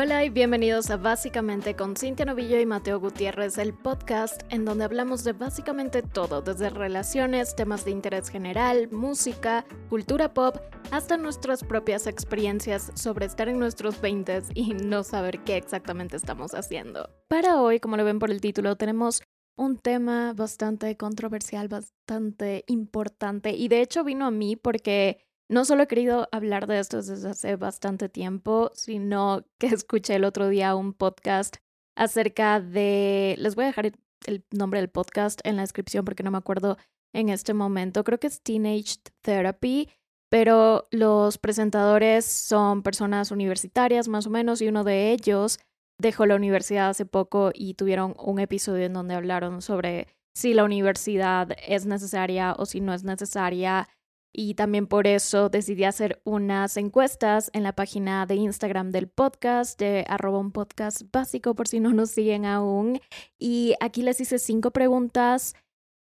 Hola y bienvenidos a Básicamente con Cintia Novillo y Mateo Gutiérrez, el podcast en donde hablamos de básicamente todo, desde relaciones, temas de interés general, música, cultura pop, hasta nuestras propias experiencias sobre estar en nuestros 20 y no saber qué exactamente estamos haciendo. Para hoy, como lo ven por el título, tenemos un tema bastante controversial, bastante importante y de hecho vino a mí porque no solo he querido hablar de esto desde hace bastante tiempo, sino que escuché el otro día un podcast acerca de... Les voy a dejar el nombre del podcast en la descripción porque no me acuerdo en este momento. Creo que es Teenage Therapy, pero los presentadores son personas universitarias más o menos y uno de ellos dejó la universidad hace poco y tuvieron un episodio en donde hablaron sobre si la universidad es necesaria o si no es necesaria y también por eso decidí hacer unas encuestas en la página de Instagram del podcast, de arroba un podcast básico por si no nos siguen aún. Y aquí les hice cinco preguntas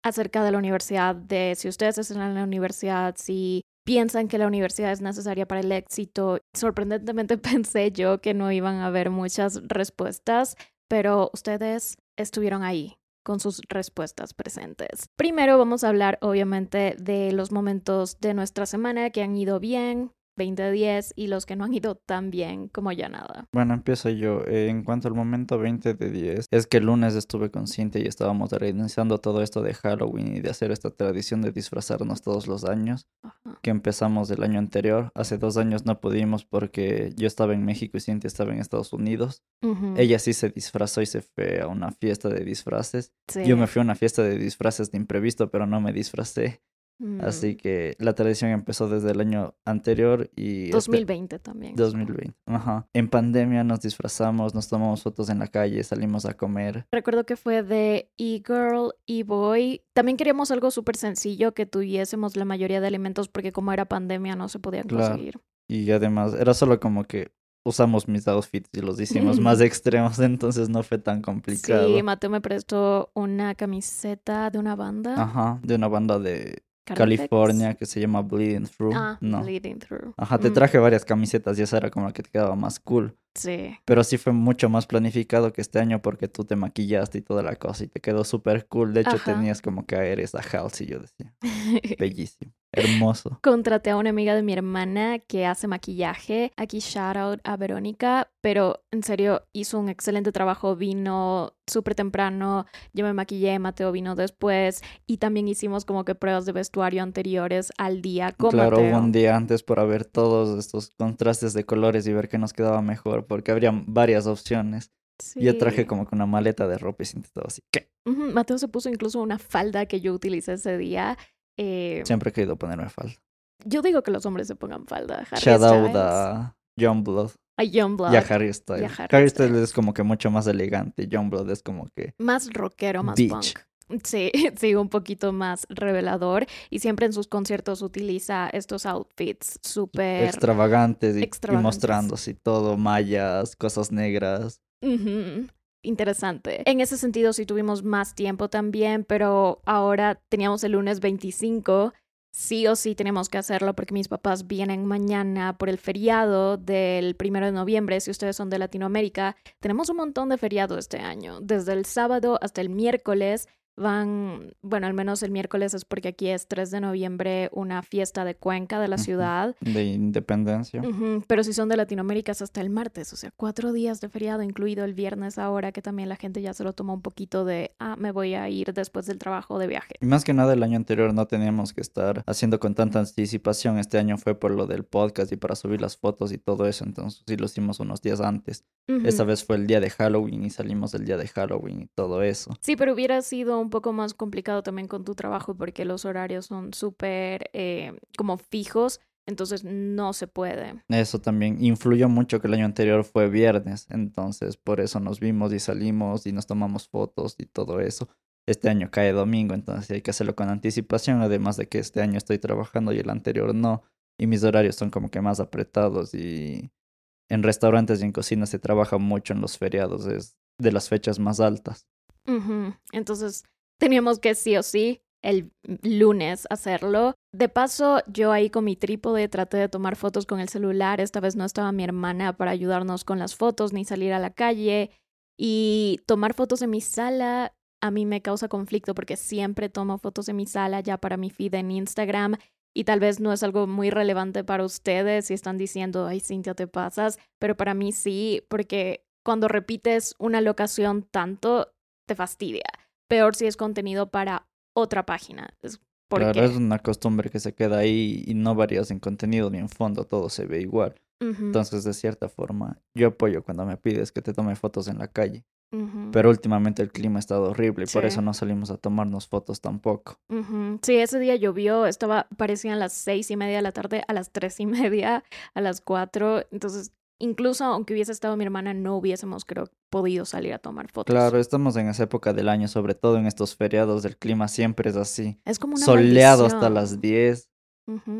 acerca de la universidad, de si ustedes están en la universidad, si piensan que la universidad es necesaria para el éxito. Sorprendentemente pensé yo que no iban a haber muchas respuestas, pero ustedes estuvieron ahí con sus respuestas presentes. Primero vamos a hablar obviamente de los momentos de nuestra semana que han ido bien, 20 10 y los que no han ido tan bien como ya nada. Bueno, empiezo yo. Eh, en cuanto al momento 20 de 10, es que el lunes estuve consciente y estábamos reiniciando todo esto de Halloween y de hacer esta tradición de disfrazarnos todos los años, que empezamos el año anterior. Hace dos años no pudimos porque yo estaba en México y Cintia estaba en Estados Unidos. Ella sí se disfrazó y se fue a una fiesta de disfraces. Yo me fui a una fiesta de disfraces de imprevisto, pero no me disfracé. Así mm. que la tradición empezó desde el año anterior y... 2020 este, también. 2020, ajá. En pandemia nos disfrazamos, nos tomamos fotos en la calle, salimos a comer. Recuerdo que fue de e-girl, e-boy. También queríamos algo súper sencillo, que tuviésemos la mayoría de alimentos porque como era pandemia no se podían conseguir. Y además era solo como que usamos mis outfits y los hicimos más extremos, entonces no fue tan complicado. Sí, Mateo me prestó una camiseta de una banda. Ajá, de una banda de California que se llama Bleeding Through. Ah, no. Bleeding Through. Ajá, te traje varias camisetas y esa era como la que te quedaba más cool. Sí. Pero sí fue mucho más planificado que este año porque tú te maquillaste y toda la cosa y te quedó súper cool. De hecho, tenías como que eres a y yo decía. Bellísimo. Hermoso. Contraté a una amiga de mi hermana que hace maquillaje. Aquí shout out a Verónica, pero en serio hizo un excelente trabajo. Vino súper temprano, yo me maquillé, Mateo vino después y también hicimos como que pruebas de vestuario anteriores al día con claro, un día antes para ver todos estos contrastes de colores y ver qué nos quedaba mejor, porque habría varias opciones. Yo traje como que una maleta de ropa y todo así. ¿Qué? Mateo se puso incluso una falda que yo utilicé ese día eh, Siempre he querido ponerme falda. Yo digo que los hombres se pongan falda. Shout out a Youngblood. A Youngblood. Y a Harry Styles. Harry, Styles es como que mucho más elegante. Youngblood es como que... Más rockero, más punk. Sí, sí, un poquito más revelador. Y siempre en sus conciertos utiliza estos outfits súper... Extravagantes y, extravagantes. y mostrándose todo, mallas, cosas negras interesante. En ese sentido sí tuvimos más tiempo también, pero ahora teníamos el lunes 25. Sí o sí tenemos que hacerlo porque mis papás vienen mañana por el feriado del primero de noviembre. Si ustedes son de Latinoamérica, tenemos un montón de feriados este año, desde el sábado hasta el miércoles van, bueno, al menos el miércoles es porque aquí es 3 de noviembre una fiesta de Cuenca de la ciudad. De independencia. Pero si son de Latinoamérica es hasta el martes, o sea, cuatro días de feriado, incluido el viernes ahora, que también la gente ya se lo toma un poquito de, ah, me voy a ir después del trabajo de viaje. Y más que nada el año anterior no teníamos que estar haciendo con tanta anticipación, este año fue por lo del podcast y para subir las fotos y todo eso, entonces sí lo hicimos unos días antes. Esta vez fue el día de Halloween y salimos el día de Halloween y todo eso. Sí, pero hubiera sido un un poco más complicado también con tu trabajo porque los horarios son súper eh, como fijos, entonces no se puede. Eso también influyó mucho que el año anterior fue viernes, entonces por eso nos vimos y salimos y nos tomamos fotos y todo eso. Este año cae domingo, entonces hay que hacerlo con anticipación, además de que este año estoy trabajando y el anterior no, y mis horarios son como que más apretados y en restaurantes y en cocina se trabaja mucho en los feriados, es de las fechas más altas. Entonces, teníamos que sí o sí el lunes hacerlo. De paso, yo ahí con mi trípode traté de tomar fotos con el celular. Esta vez no estaba mi hermana para ayudarnos con las fotos ni salir a la calle. Y tomar fotos en mi sala a mí me causa conflicto porque siempre tomo fotos en mi sala ya para mi feed en Instagram y tal vez no es algo muy relevante para ustedes si están diciendo, ay, Cintia, te pasas, pero para mí sí, porque cuando repites una locación tanto, te fastidia. Peor si es contenido para otra página. Porque... Claro, es una costumbre que se queda ahí y no varías en contenido ni en fondo, todo se ve igual. Entonces, de cierta forma, yo apoyo cuando me pides que te tome fotos en la calle. Pero últimamente el clima ha estado horrible y por eso no salimos a tomarnos fotos tampoco. Sí, ese día llovió, estaba, parecían las seis y media de la tarde, a las tres y media, a las cuatro. Entonces, incluso aunque hubiese estado mi hermana, no hubiésemos, creo, podido salir a tomar fotos. Claro, estamos en esa época del año, sobre todo en estos feriados, el clima siempre es así. Es como una Soleado hasta las diez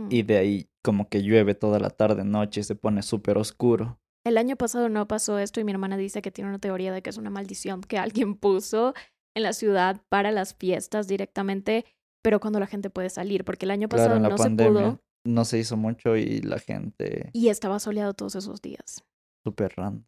y de ahí como que llueve toda la tarde, noche y se pone súper oscuro. El año pasado no pasó esto y mi hermana dice que tiene una teoría de que es una maldición que alguien puso en la ciudad para las fiestas directamente, pero cuando la gente puede salir, porque el año pasado no se pudo. No se hizo mucho y la gente. Y estaba soleado todos esos días. Súper random.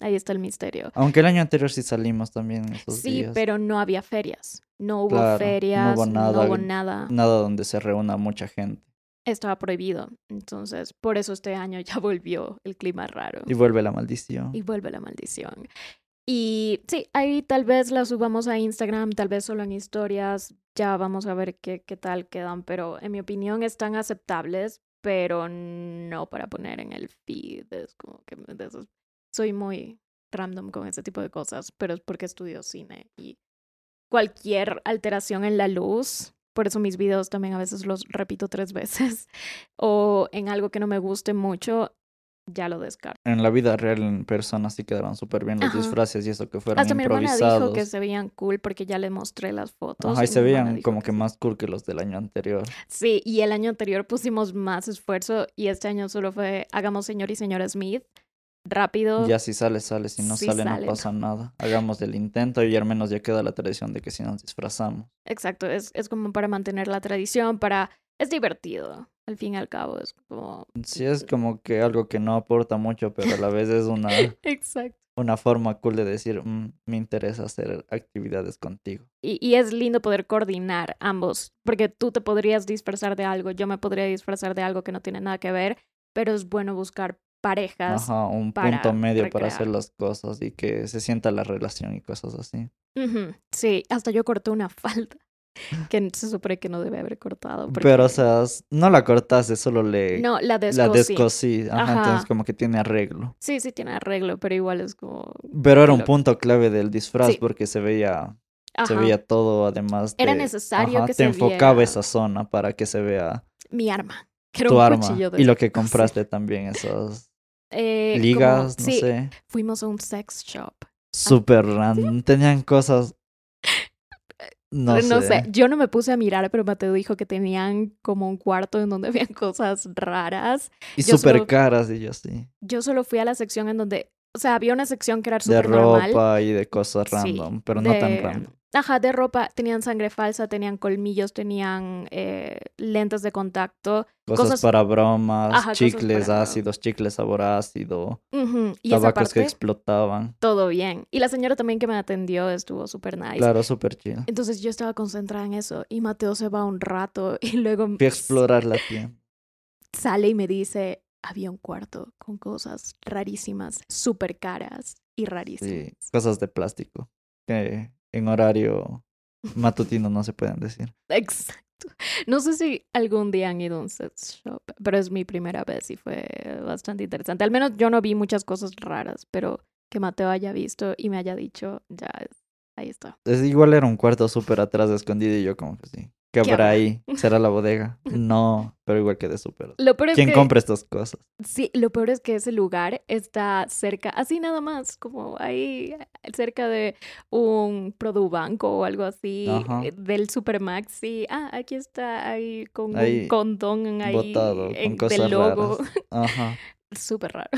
Ahí está el misterio. Aunque el año anterior sí salimos también esos sí, días. Sí, pero no había ferias. No hubo ferias, no hubo nada. No hubo nada. Nada donde se reúna mucha gente estaba prohibido. Entonces, por eso este año ya volvió el clima raro. Y vuelve la maldición. Y vuelve la maldición. Y sí, ahí tal vez la subamos a Instagram, tal vez solo en historias. Ya vamos a ver qué, qué tal quedan. Pero en mi opinión están aceptables, pero no para poner en el feed. Es como que soy muy random con ese tipo de cosas, pero es porque estudio cine y cualquier alteración en la luz por eso mis videos también a veces los repito tres veces. O en algo que no me guste mucho, ya lo descarto. En la vida real, en persona, sí quedaron súper bien los disfraces y eso que fueron Hasta improvisados. mi hermana dijo que se veían cool porque ya le mostré las fotos. Ajá, y se veían como que, más cool que los del año anterior. Sí, y el año anterior pusimos más esfuerzo y este año solo fue hagamos señor y señora Smith rápido. Ya si sale, sale. Si no sale, no pasa nada. Hagamos el intento y al menos ya queda la tradición de que si nos disfrazamos. Exacto, es, es como para mantener la tradición, para... Es divertido, al fin y al cabo, es como... Sí, es como que algo que no aporta mucho, pero a la vez es una... Exacto. Una forma cool de decir, mm, me interesa hacer actividades contigo. Y, y es lindo poder coordinar ambos, porque tú te podrías disfrazar de algo, yo me podría disfrazar de algo que no tiene nada que ver, pero es bueno buscar parejas. Ajá, un punto medio para hacer las cosas y que se sienta la relación y cosas así. Sí, hasta yo corté una falda que se supone que no debe haber cortado. Pero, o sea, no la cortaste, solo le... No, la descosí. La descosí, ajá, entonces como que tiene arreglo. Sí, sí tiene arreglo, pero igual es como... Pero era un punto clave del disfraz porque se veía... Se veía todo, además. Era necesario que te enfocaba esa zona para que se vea. Mi arma. tu arma. y lo que compraste también, esos eh, ligas, no sé. Fuimos a un sex shop. Súper random. Tenían cosas. No, no sé. Yo no me puse a mirar, pero Mateo dijo que tenían como un cuarto en donde habían cosas raras. Y súper caras, y yo sí. Yo solo fui a la sección en donde. O sea, había una sección que era súper normal. De ropa y de cosas random, pero no tan random. Ajá, de ropa. Tenían sangre falsa, tenían colmillos, tenían eh, lentes de contacto. Cosas, para bromas, chicles ácidos, chicles sabor ácido, tabacos que explotaban. Todo bien. Y la señora también que me atendió estuvo súper nice. Claro, súper chido. Entonces yo estaba concentrada en eso y Mateo se va un rato y luego... Fui a explorar la tienda. Sale y me dice, había un cuarto con cosas rarísimas, súper caras y rarísimas. Sí, cosas de plástico que en horario matutino no se pueden decir. Exacto. No sé si algún día han ido a un sex shop, pero es mi primera vez y fue bastante interesante. Al menos yo no vi muchas cosas raras, pero que Mateo haya visto y me haya dicho, ya, ahí está. Es, igual era un cuarto súper atrás escondido y yo como que sí. ¿Qué habrá ahí? ¿Será la bodega? No, pero igual que de súper. ¿Quién compra estas cosas? Sí, lo peor es que ese lugar está cerca, así nada más, como ahí cerca de un Produbanco o algo así, eh, del Supermaxi. Ah, aquí está, ahí con un condón ahí botado, con cosas del logo. Ajá. Súper raro.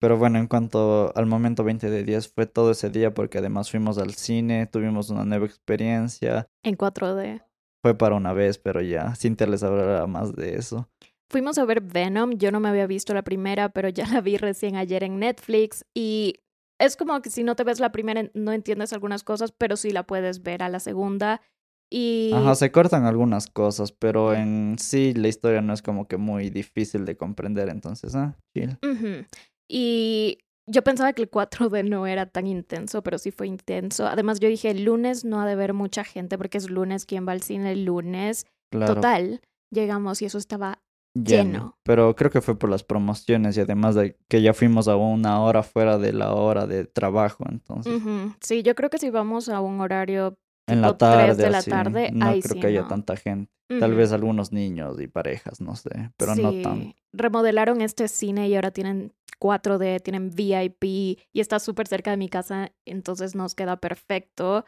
Pero bueno, en cuanto al momento 20 de 10, fue todo ese día porque además fuimos al cine, tuvimos una nueva experiencia. En 4D fue para una vez, pero ya, Cintia les hablará más de eso. Fuimos a ver Venom, yo no me había visto la primera, pero ya la vi recién ayer en Netflix y es como que si no te ves la primera no entiendes algunas cosas, pero sí la puedes ver a la segunda. Y... Ajá, se cortan algunas cosas, pero en sí la historia no es como que muy difícil de comprender, entonces, ah, chill. Y yo pensaba que el 4D no era tan intenso, pero sí fue intenso. Además, yo dije, el lunes no ha de ver mucha gente porque es lunes, ¿quién va al cine el lunes? Total, llegamos y eso estaba lleno. Pero creo que fue por las promociones y además de que ya fuimos a una hora fuera de la hora de trabajo, entonces. Sí, yo creo que si vamos a un horario en la tarde, de la tarde, no creo que haya tanta gente. Tal vez algunos niños y parejas, no sé, pero no tan. Remodelaron este cine y ahora tienen 4D, tienen VIP y está súper cerca de mi casa, entonces nos queda perfecto.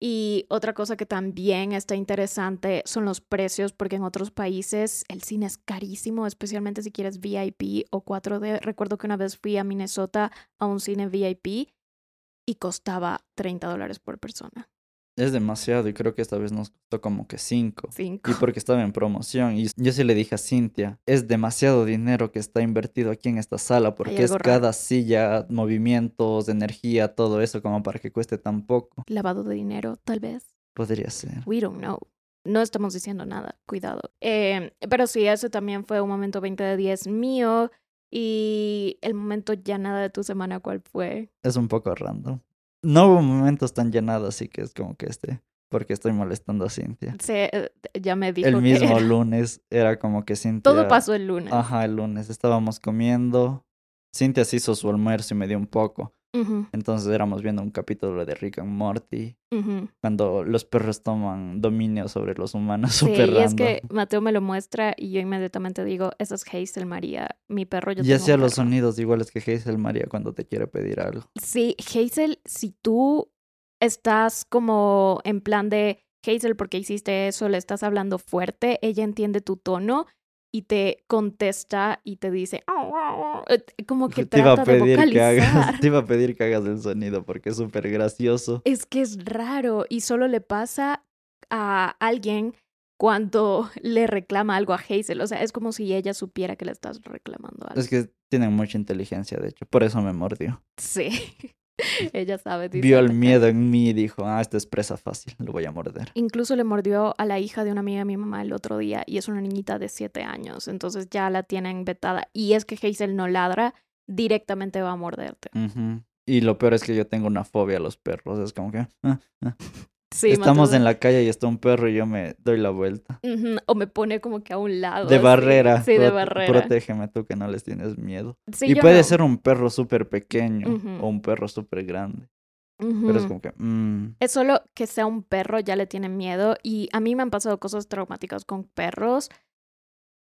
Y otra cosa que también está interesante son los precios, porque en otros países el cine es carísimo, especialmente si quieres VIP o 4D. Recuerdo que una vez fui a Minnesota a un cine VIP y costaba 30 dólares por persona. Es demasiado y creo que esta vez nos costó como que cinco. Cinco. Y porque estaba en promoción. Y yo sí le dije a Cintia, es demasiado dinero que está invertido aquí en esta sala porque es cada silla, movimientos, energía, todo eso como para que cueste tan poco. Lavado de dinero, tal vez. Podría ser. We don't know. No estamos diciendo nada, cuidado. Eh, pero sí, eso también fue un momento 20 de 10 mío. Y el momento ya nada de tu semana, ¿cuál fue? Es un poco random no hubo momentos tan llenados, así que es como que este, porque estoy molestando a Cintia. Sí, eh, ya me dijo El mismo lunes era como que Cintia... Todo pasó el lunes. Ajá, el lunes. Estábamos comiendo. Cintia se hizo su almuerzo y me dio un poco. Entonces éramos viendo un capítulo de Rick and Morty, cuando los perros toman dominio sobre los humanos. Sí, y es que Mateo me lo muestra y yo inmediatamente digo, esa es Hazel María, mi perro. Yo y hacía los sonidos iguales que Hazel María cuando te quiere pedir algo. Sí, Hazel, si tú estás como en plan de Hazel, porque hiciste eso, le estás hablando fuerte, ella entiende tu tono y te contesta y te dice eh, como que te trata iba a pedir de vocalizar. Que hagas, te iba a pedir que hagas el sonido porque es súper gracioso. Es que es raro y solo le pasa a alguien cuando le reclama algo a Hazel. O sea, es como si ella supiera que le estás reclamando algo. Es que tienen mucha inteligencia, de hecho. Por eso me mordió. Sí. Ella sabe. Vio el miedo en mí y dijo, ah, esta es presa fácil, lo voy a morder. Incluso le mordió a la hija de una amiga de mi mamá el otro día y es una niñita de siete años, entonces ya la tienen vetada. Y es que Hazel no ladra, directamente va a morderte. Y lo peor es que yo tengo una fobia a los perros, es como que... Ah, ah". Estamos en la calle y está un perro y yo me doy la vuelta. O me pone como que a un lado. De barrera. Sí, de barrera. Protégeme tú que no les tienes miedo. y puede ser un perro súper pequeño o un perro súper grande. Pero es como que... Mm. Es solo que sea un perro, ya le tienen miedo. Y a mí me han pasado cosas traumáticas con perros.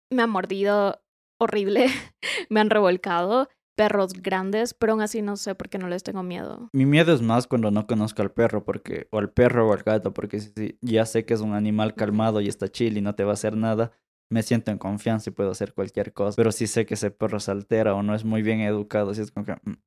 Me han mordido horrible. me han revolcado perros grandes, pero aún así no sé por qué no les tengo miedo. Mi miedo es más cuando no conozco al perro, porque, o al perro o al gato, porque si, ya sé que es un animal calmado y está chill y no te va a hacer nada, me siento en confianza y puedo hacer cualquier cosa. Pero si sé que ese perro se altera o no es muy bien educado, si es como que mm,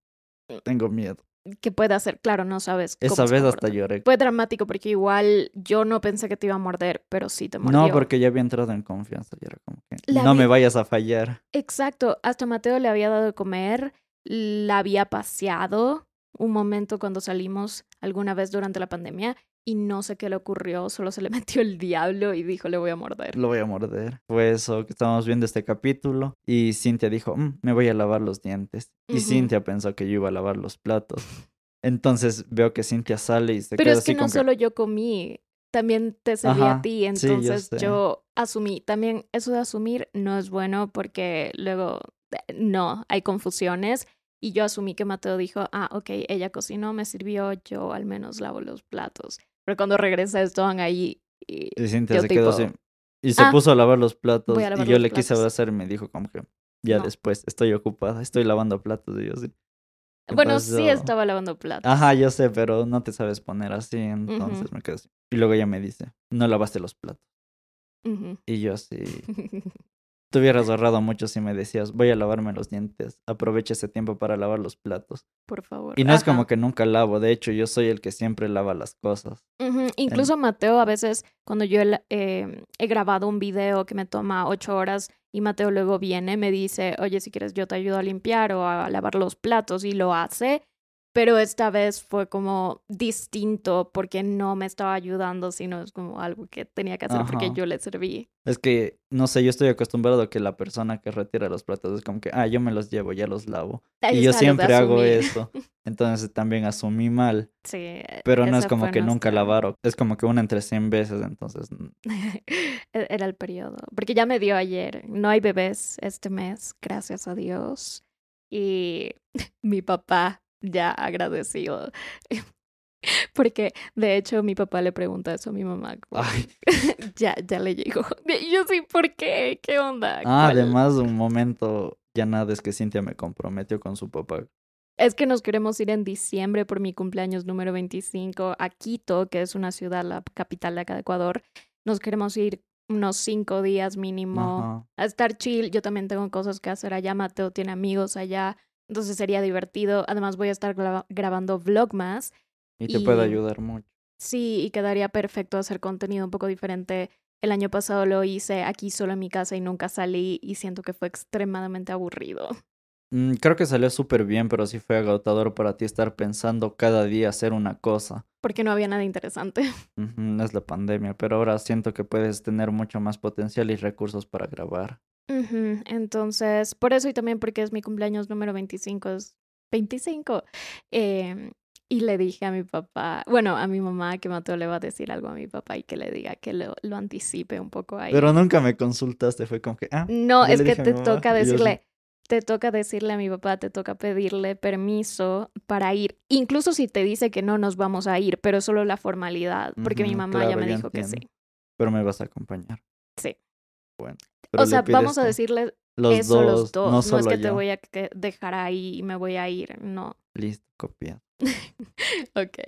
tengo miedo que puede hacer, claro, no sabes. Esa vez hasta lloré. Fue dramático porque igual yo no pensé que te iba a morder, pero sí te mordió. No, porque ya había entrado en confianza y era como que no me vayas a fallar. Exacto, hasta Mateo le había dado de comer, la había paseado un momento cuando salimos alguna vez durante la pandemia y no sé qué le ocurrió, solo se le metió el diablo y dijo, le voy a morder. Lo voy a morder. Fue eso que estábamos viendo este capítulo y Cintia dijo, mm, me voy a lavar los dientes. Y Cintia pensó que yo iba a lavar los platos. Entonces veo que Cintia sale y se Pero queda es que no solo yo comí, también te serví a ti, entonces yo, asumí. También eso de asumir no es bueno porque luego eh, no, hay confusiones. Y yo asumí que Mateo dijo, ah, ok, ella cocinó, me sirvió, yo al menos lavo los platos. Pero cuando regresa estaban ahí y, se quedó así. Y se ah, puso a lavar los platos y yo le quise abrazar y me dijo como que ya después estoy ocupada, estoy lavando platos y yo sí. Bueno, sí estaba lavando platos. Ajá, yo sé, pero no te sabes poner así, entonces me quedo así. Y luego ella me dice, no lavaste los platos. Y yo así. Te hubieras ahorrado mucho si me decías, voy a lavarme los dientes, aprovecha ese tiempo para lavar los platos. Por favor. Y no es como que nunca lavo, de hecho yo soy el que siempre lava las cosas. Incluso Mateo a veces, cuando yo eh, he grabado un video que me toma ocho horas y Mateo luego viene, me dice, oye, si quieres yo te ayudo a limpiar o a lavar los platos y lo hace pero esta vez fue como distinto porque no me estaba ayudando, sino es como algo que tenía que hacer porque yo le serví. Es que, no sé, yo estoy acostumbrado a que la persona que retira los platos es como que, ah, yo me los llevo, ya los lavo. y yo siempre hago eso. Entonces también asumí mal. Sí. Pero no es como que nunca lavaron. Es como que una entre 100 veces, entonces. E-, era el periodo. Porque ya me dio ayer. No hay bebés este mes, gracias a Dios. Y mi papá ya agradecido. Porque de hecho mi papá le pregunta eso a mi mamá. ya, ya le llegó. yo sí, ¿por qué? ¿Qué onda? Ah, además un momento ya nada es que Cintia me comprometió con su papá. Es que nos queremos ir en diciembre por mi cumpleaños número 25 a Quito, que es una ciudad, la capital de acá de Ecuador. Nos queremos ir unos cinco días mínimo a estar chill. Yo también tengo cosas que hacer allá. Mateo tiene amigos allá. Entonces sería divertido. Además voy a estar grabando vlogmas. Y te puede ayudar mucho. Sí, y quedaría perfecto hacer contenido un poco diferente. El año pasado lo hice aquí solo en mi casa y nunca salí y siento que fue extremadamente aburrido. Mm, creo que salió súper bien, pero sí fue agotador para ti estar pensando cada día hacer una cosa. Porque no había nada interesante. es la pandemia, pero ahora siento que puedes tener mucho más potencial y recursos para grabar. Entonces, por eso y también porque es mi cumpleaños número 25, es 25. Em, y le dije a mi papá, bueno, a mi mamá que Mateo le va a decir algo a mi papá y que le diga que lo, lo anticipe un poco ahí. Pero nunca me consultaste, fue como que, ah. No, es que te toca decirle, te toca decirle a mi papá, te toca pedirle permiso para ir. Incluso si te dice que no nos vamos a ir, pero solo la formalidad, porque mi mamá ya me dijo que sí. Pero me vas a acompañar. Sí. Bueno o sea, vamos a decirle los eso dos, los dos. No, es que te voy a dejar ahí y me voy a ir, no. Listo, copiado. ok.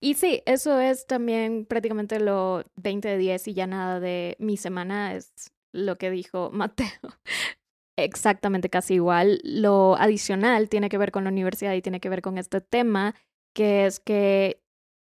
Y sí, eso es también prácticamente lo 20 de 10 y ya nada de mi semana es lo que dijo Mateo. Exactamente casi igual. Lo adicional tiene que ver con la universidad y tiene que ver con este tema, que es que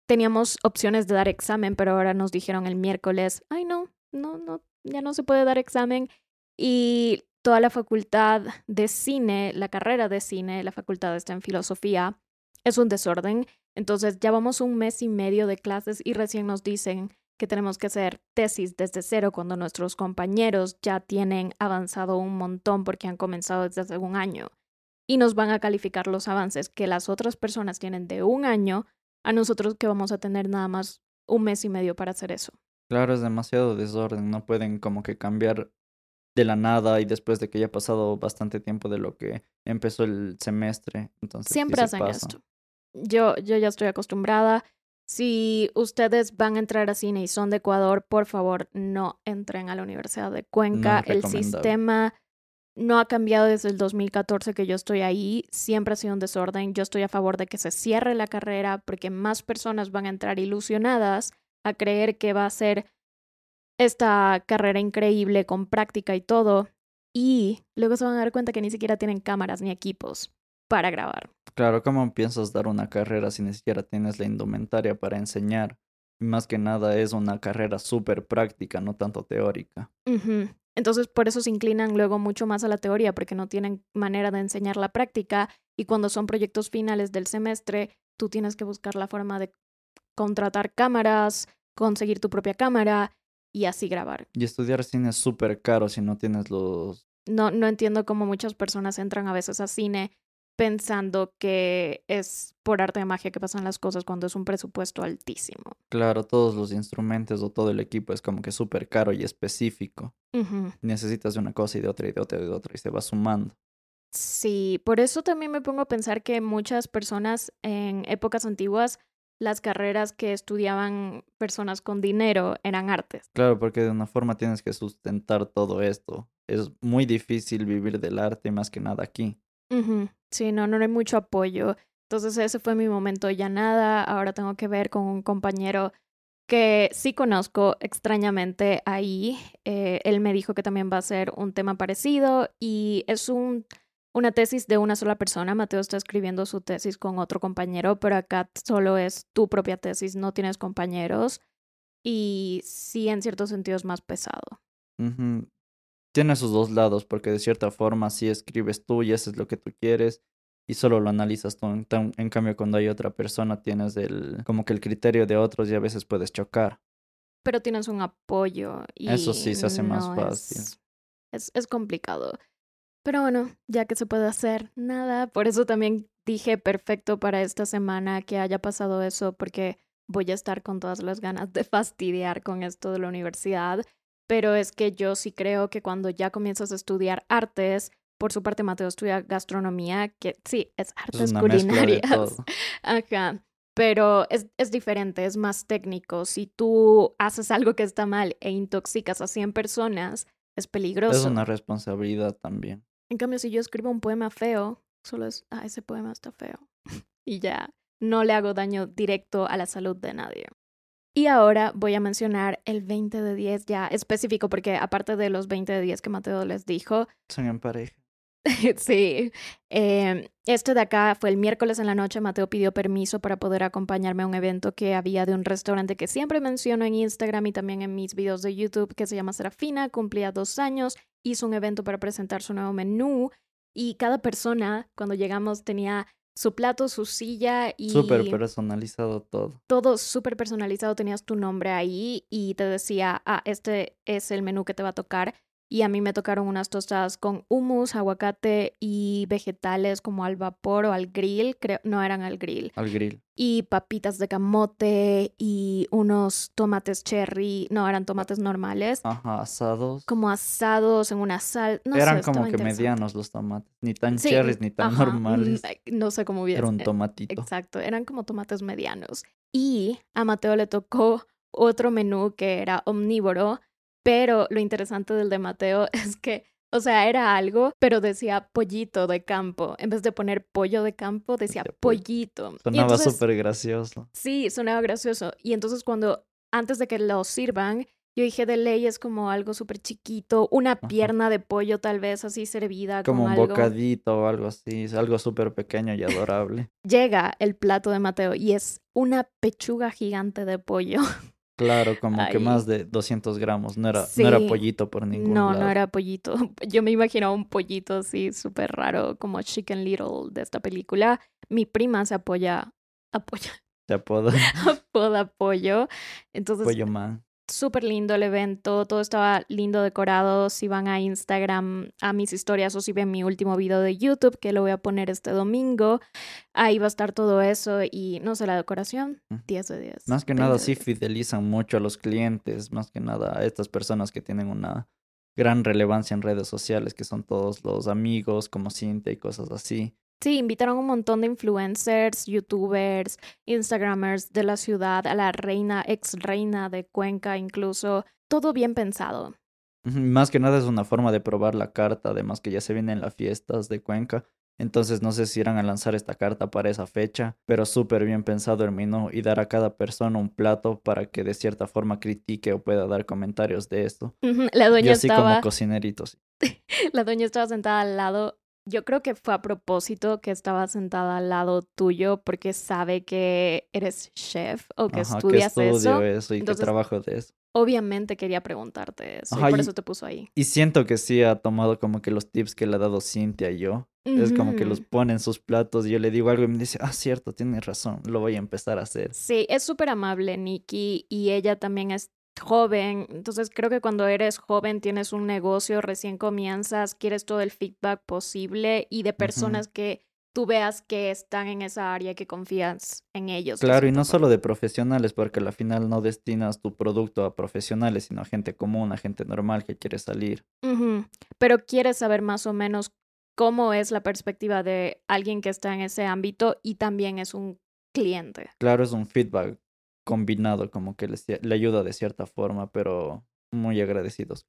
teníamos opciones de dar examen, pero ahora nos dijeron el miércoles, ay no, no, no ya no se puede dar examen y toda la facultad de cine, la carrera de cine, la facultad está en filosofía, es un desorden. Entonces ya vamos un mes y medio de clases y recién nos dicen que tenemos que hacer tesis desde cero cuando nuestros compañeros ya tienen avanzado un montón porque han comenzado desde hace un año. Y nos van a calificar los avances que las otras personas tienen de un año a nosotros que vamos a tener nada más un mes y medio para hacer eso. Claro, es demasiado desorden, no pueden como que cambiar de la nada y después de que ya ha pasado bastante tiempo de lo que empezó el semestre. Entonces, Siempre hacen esto. Yo, yo ya estoy acostumbrada. Si ustedes van a entrar a cine y son de Ecuador, por favor, no entren a la Universidad de Cuenca. el sistema no ha cambiado desde el 2014 que yo estoy ahí. Siempre ha sido un desorden. Yo estoy a favor de que se cierre la carrera porque más personas van a entrar ilusionadas a creer que va a ser esta carrera increíble con práctica y todo. Y luego se van a dar cuenta que ni siquiera tienen cámaras ni equipos para grabar. Claro, ¿cómo piensas dar una carrera si ni siquiera tienes la indumentaria para enseñar? más que nada es una carrera súper práctica, no tanto teórica. Entonces, por eso se inclinan luego mucho más a la teoría, porque no tienen manera de enseñar la práctica. Y cuando son proyectos finales del semestre, tú tienes que buscar la forma de contratar cámaras, conseguir tu propia cámara y así grabar. Y estudiar cine es súper caro si no tienes los... No, no entiendo cómo muchas personas entran a veces a cine pensando que es por arte de magia que pasan las cosas cuando es un presupuesto altísimo. Claro, todos los instrumentos o todo el equipo es como que súper caro y específico. Necesitas de una cosa y de otra y de otra y de otra y se va sumando. Sí, por eso también me pongo a pensar que muchas personas en épocas antiguas las carreras que estudiaban personas con dinero eran artes. Claro, porque de una forma tienes que sustentar todo esto. Es muy difícil vivir del arte más que nada aquí. Sí, no, no hay mucho apoyo. Entonces ese fue mi momento, ya nada. Ahora tengo que ver con un compañero que sí conozco extrañamente ahí. Eh, él me dijo que también va a ser un tema parecido y es un, una tesis de una sola persona. Mateo está escribiendo su tesis con otro compañero, pero acá solo es tu propia tesis, no tienes compañeros y sí en cierto sentido es más pesado. Tiene sus dos lados porque de cierta forma sí escribes tú y eso es lo que tú quieres y solo lo analizas tú. En, cambio, cuando hay otra persona, tienes el, como que el criterio de otros y a veces puedes chocar. Pero tienes un apoyo. Y Eso sí se hace más fácil. Es, es, complicado. Pero bueno, ya que se puede hacer nada, por eso también dije perfecto para esta semana que haya pasado eso, porque voy a estar con todas las ganas de fastidiar con esto de la universidad. Pero es que yo sí creo que cuando ya comienzas a estudiar artes, por su parte, Mateo estudia gastronomía, que sí, es artes culinarias. Ajá. Pero es, es diferente, es más técnico. Si tú haces algo que está mal e intoxicas a 100 personas, es peligroso. Es una responsabilidad también. En cambio, si yo escribo un poema feo, solo es, ah, ese poema está feo. y ya, no le hago daño directo a la salud de nadie. Y ahora voy a mencionar el 20 de 10 ya específico, porque aparte de los 20 de 10 que Mateo les dijo. Son en pareja. sí. Eh, este de acá fue el miércoles en la noche. Mateo pidió permiso para poder acompañarme a un evento que había de un restaurante que siempre menciono en Instagram y también en mis videos de YouTube que se llama Serafina. Cumplía dos años. Hizo un evento para presentar su nuevo menú. Y cada persona, cuando llegamos, tenía su plato, su silla y... Súper personalizado todo. Todo súper personalizado, tenías tu nombre ahí y te decía, ah, este es el menú que te va a tocar y a mí me tocaron unas tostadas con hummus, aguacate y vegetales como al vapor o al grill, creo, no eran al grill. Al grill. Y papitas de camote y unos tomates cherry, no, eran tomates normales. Ajá, asados. Como asados en una sal, no Eran como que medianos los tomates, ni tan cherries ni tan normales. No sé cómo bien. Era un tomatito. Exacto, eran como tomates medianos. Y a Mateo le tocó otro menú que era omnívoro pero lo interesante del de Mateo es que, o sea, era algo, pero decía pollito de campo. En vez de poner pollo de campo, decía pollito. Sonaba súper gracioso. Sí, sonaba gracioso. Y entonces cuando, antes de que lo sirvan, yo dije de ley es como algo súper chiquito, una pierna de pollo tal vez así servida. Como un bocadito o algo así, es algo súper pequeño y adorable. Llega el plato de Mateo y es una pechuga gigante de pollo. Claro, como que más de 200 gramos, no era, no era pollito por ningún no, No, no era pollito. Yo me imaginaba un pollito así súper raro, como Chicken Little de esta película. Mi prima se apoya, apoya. Se apoda. apoda pollo. Entonces, pollo man súper lindo el evento, todo estaba lindo decorado. Si van a Instagram a mis historias o si ven mi último video de YouTube, que lo voy a poner este domingo, ahí va a estar todo eso y no sé, la decoración, 10 de 10. Más que nada sí fidelizan mucho a los clientes, más que nada a estas personas que tienen una gran relevancia en redes sociales, que son todos los amigos como Cintia y cosas así. Sí, invitaron un montón de influencers, youtubers, instagramers de la ciudad, a la reina, ex reina de Cuenca incluso, todo bien pensado. Más que nada es una forma de probar la carta, además que ya se vienen las fiestas de Cuenca. Entonces no sé si irán a lanzar esta carta para esa fecha, pero súper bien pensado el menú y dar a cada persona un plato para que de cierta forma critique o pueda dar comentarios de esto. La dueña Yo así como cocineritos. La dueña estaba sentada al lado yo creo que fue a propósito que estaba sentada al lado tuyo porque sabe que eres chef o que estudias que estudio eso. y que trabajo de eso. Obviamente quería preguntarte eso y por eso te puso ahí. Y siento que sí ha tomado como que los tips que le ha dado Cintia y yo. Es como que los pone en sus platos y yo le digo algo y me dice, ah, cierto, tienes razón, lo voy a empezar a hacer. Sí, es súper amable Nikki y ella también es joven, entonces creo que cuando eres joven tienes un negocio, recién comienzas, quieres todo el feedback posible y de personas que tú veas que están en esa área y que confías en ellos. Claro, y no solo de profesionales, porque al final no destinas tu producto a profesionales, sino a gente común, a gente normal que quiere salir. Pero quieres saber más o menos cómo es la perspectiva de alguien que está en ese ámbito y también es un cliente. Claro, es un feedback combinado, como que le, le ayuda de cierta forma, pero muy agradecidos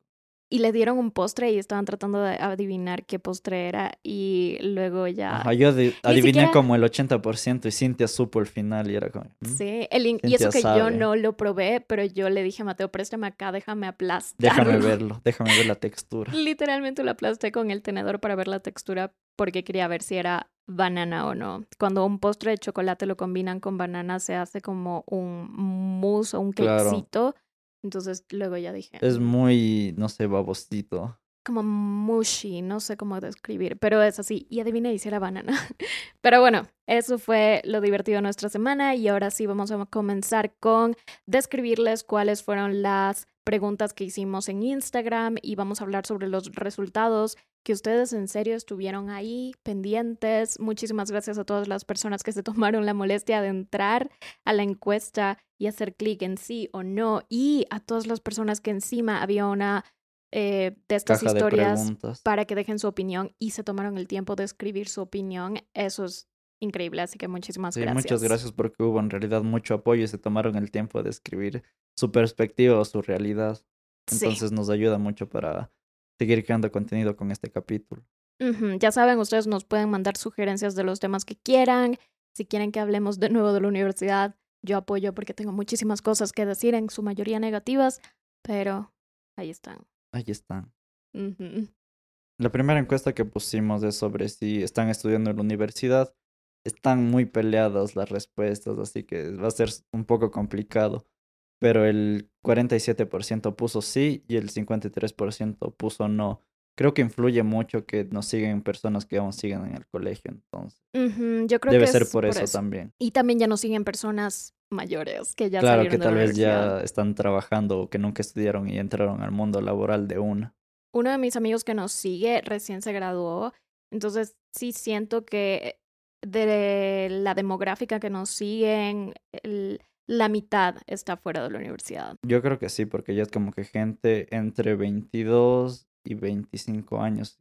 y le dieron un postre y estaban tratando de adivinar qué postre era y luego ya... Ajá, yo adiviné como el 80% y Cintia supo el final y era como... Mm, sí, el y eso que yo no lo probé, pero yo le dije a Mateo, préstame acá, déjame aplastar. Déjame verlo, déjame ver la textura. Literalmente lo aplasté con el tenedor para ver la textura porque quería ver si era banana o no. Cuando un postre de chocolate lo combinan con banana se hace como un mousse o un quesito. Entonces luego ya dije. Es muy, no sé, babosito. Como mushy, no sé cómo describir, pero es así. Y adivina y si era banana. pero bueno, eso fue lo divertido de nuestra semana y ahora sí vamos a comenzar con describirles cuáles fueron las preguntas que hicimos en Instagram y vamos a hablar sobre los resultados que ustedes en serio estuvieron ahí pendientes. Muchísimas gracias a todas las personas que se tomaron la molestia de entrar a la encuesta y hacer clic en sí o no. Y a todas las personas que encima había una eh, de estas historias para que dejen su opinión y se tomaron el tiempo de escribir su opinión. Eso es increíble, así que muchísimas sí, gracias. Muchas gracias porque hubo en realidad mucho apoyo y se tomaron el tiempo de escribir su perspectiva o su realidad. Entonces nos ayuda mucho para seguir creando contenido con este capítulo. Ya saben, ustedes nos pueden mandar sugerencias de los temas que quieran. Si quieren que hablemos de nuevo de la universidad, yo apoyo porque tengo muchísimas cosas que decir, en su mayoría negativas, pero ahí están. Ahí están. La primera encuesta que pusimos es sobre si están estudiando en la universidad. Están muy peleadas las respuestas, así que va a ser un poco complicado pero el 47% puso sí y el 53% puso no. Creo que influye mucho que nos siguen personas que aún siguen en el colegio, entonces. Yo creo Debe que ser por, eso, también. Y también ya nos siguen personas mayores que ya Claro, que tal vez ya están trabajando o que nunca estudiaron y entraron al mundo laboral de una. Uno de mis amigos que nos sigue recién se graduó, entonces sí siento que de la demográfica que nos siguen, el, la mitad está fuera de la universidad. Yo creo que sí, porque ya es como que gente entre 22 y 25 años.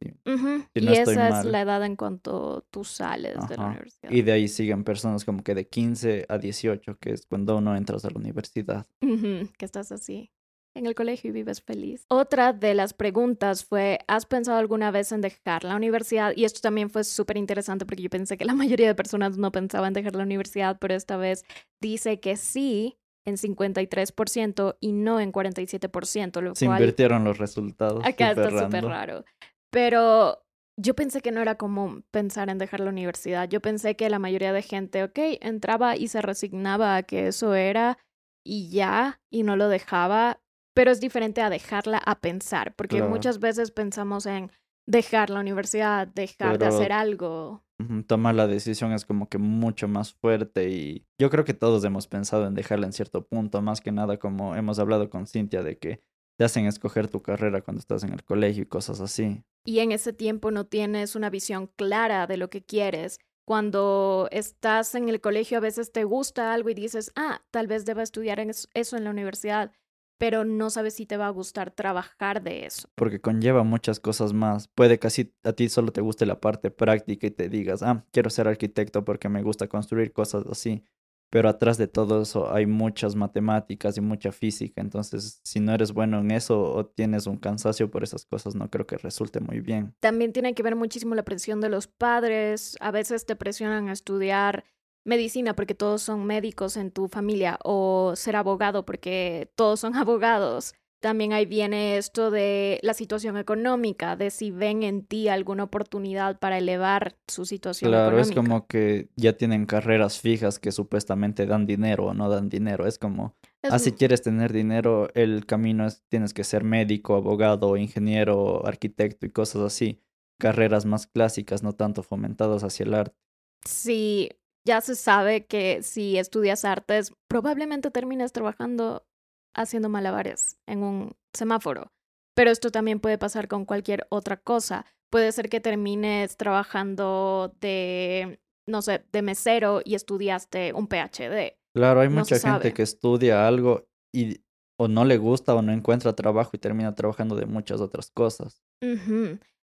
Y esa es la edad en cuanto tú sales de la universidad. Y de ahí siguen personas como que de 15 a 18, que es cuando uno entras a la universidad. Que estás así en el colegio y vives feliz. Otra de las preguntas fue, ¿has pensado alguna vez en dejar la universidad? Y esto también fue súper interesante porque yo pensé que la mayoría de personas no pensaban dejar la universidad, pero esta vez dice que sí en 53% y no en 47%. Lo Se invirtieron los resultados. Acá está súper raro. Pero yo pensé que no era común pensar en dejar la universidad. Yo pensé que la mayoría de gente, ok, entraba y se resignaba a que eso era y ya, y no lo dejaba, pero es diferente a dejarla a pensar, porque muchas veces pensamos en dejar la universidad, dejar de hacer algo. Tomar la decisión es como que mucho más fuerte y yo creo que todos hemos pensado en dejarla en cierto punto, más que nada como hemos hablado con Cintia de que te hacen escoger tu carrera cuando estás en el colegio y cosas así. Y en ese tiempo no tienes una visión clara de lo que quieres. Cuando estás en el colegio a veces te gusta algo y dices, ah, tal vez deba estudiar eso en la universidad pero no sabes si te va a gustar trabajar de eso. Porque conlleva muchas cosas más. Puede que así a ti solo te guste la parte práctica y te digas, ah, quiero ser arquitecto porque me gusta construir cosas así. Pero atrás de todo eso hay muchas matemáticas y mucha física. Entonces, si no eres bueno en eso o tienes un cansancio por esas cosas, no creo que resulte muy bien. También tiene que ver muchísimo la presión de los padres. A veces te presionan a estudiar medicina porque todos son médicos en tu familia o ser abogado porque todos son abogados. También ahí viene esto de la situación económica, de si ven en ti alguna oportunidad para elevar su situación claro, económica. Claro, es como que ya tienen carreras fijas que supuestamente dan dinero o no dan dinero. Es como, ah, si quieres tener dinero, el camino es, tienes que ser médico, abogado, ingeniero, arquitecto y cosas así. Carreras más clásicas, no tanto fomentadas hacia el arte. Sí, ya se sabe que si estudias artes, probablemente termines trabajando haciendo malabares en un semáforo. Pero esto también puede pasar con cualquier otra cosa. Puede ser que termines trabajando de, no sé, de mesero y estudiaste un PhD. Claro, hay mucha gente que estudia algo y o no le gusta o no encuentra trabajo y termina trabajando de muchas otras cosas.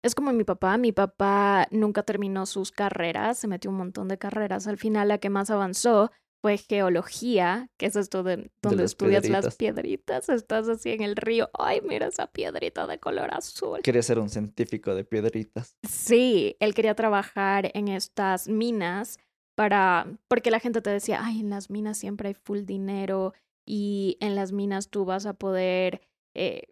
Es como mi papá, mi papá nunca terminó sus carreras, se metió un montón de carreras. Al final la que más avanzó fue geología, que es esto de donde estudias las piedritas. Estás así en el río. Ay, mira esa piedrita de color azul. Quería ser un científico de piedritas. Sí, él quería trabajar en estas minas para, porque la gente te decía, ay, en las minas siempre hay full dinero y en las minas tú vas a poder eh,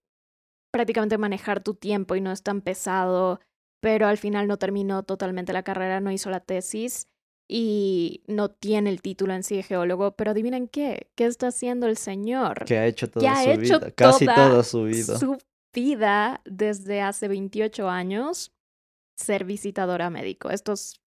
prácticamente manejar tu tiempo y no es tan pesado, pero al final no terminó totalmente la carrera, no hizo la tesis y no tiene el título en sí de geólogo, pero adivinen qué, ¿qué está haciendo el señor? Que ha hecho toda su vida, casi toda su vida. Su vida desde hace 28 años ser visitadora médico. Estos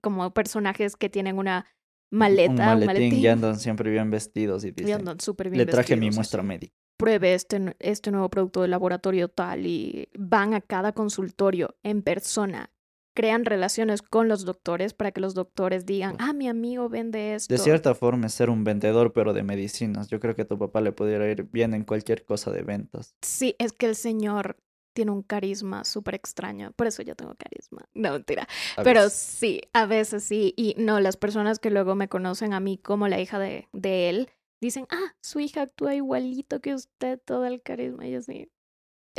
como personajes que tienen una maleta, un maletín, y andan siempre bien vestidos y dicen, andan súper bien le traje mi muestra médica. Pruebe este, este nuevo producto de laboratorio tal y van a cada consultorio en persona crean relaciones con los doctores para que los doctores digan, ah, mi amigo vende esto. De cierta forma es ser un vendedor, pero de medicinas. Yo creo que a tu papá le pudiera ir bien en cualquier cosa de ventas. Sí, es que el señor tiene un carisma súper extraño. Por eso yo tengo carisma. No, mentira. pero sí, a veces sí. Y no, las personas que luego me conocen a mí como la hija de, de él, dicen, ah, su hija actúa igualito que usted, todo el carisma. Y yo sí.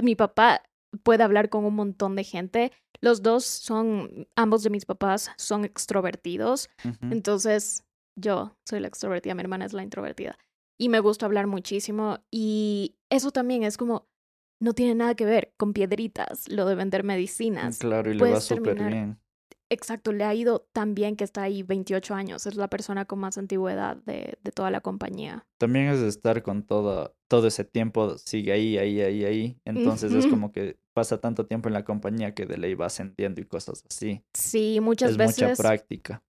Mi papá puede hablar con un montón de gente. Los dos son, ambos de mis papás son extrovertidos. Entonces, yo soy la extrovertida, mi hermana es la introvertida. Y me gusta hablar muchísimo. Y eso también es como, no tiene nada que ver con piedritas, lo de vender medicinas. Claro, y le va súper bien. Exacto, le ha ido tan bien que está ahí 28 años. Es la persona con más antigüedad de, de toda la compañía. También es de estar con todo, todo ese tiempo, sigue ahí, ahí, ahí, ahí. Entonces es como que pasa tanto tiempo en la compañía que de ley va ascendiendo y cosas así. Sí, muchas veces. Mucha práctica.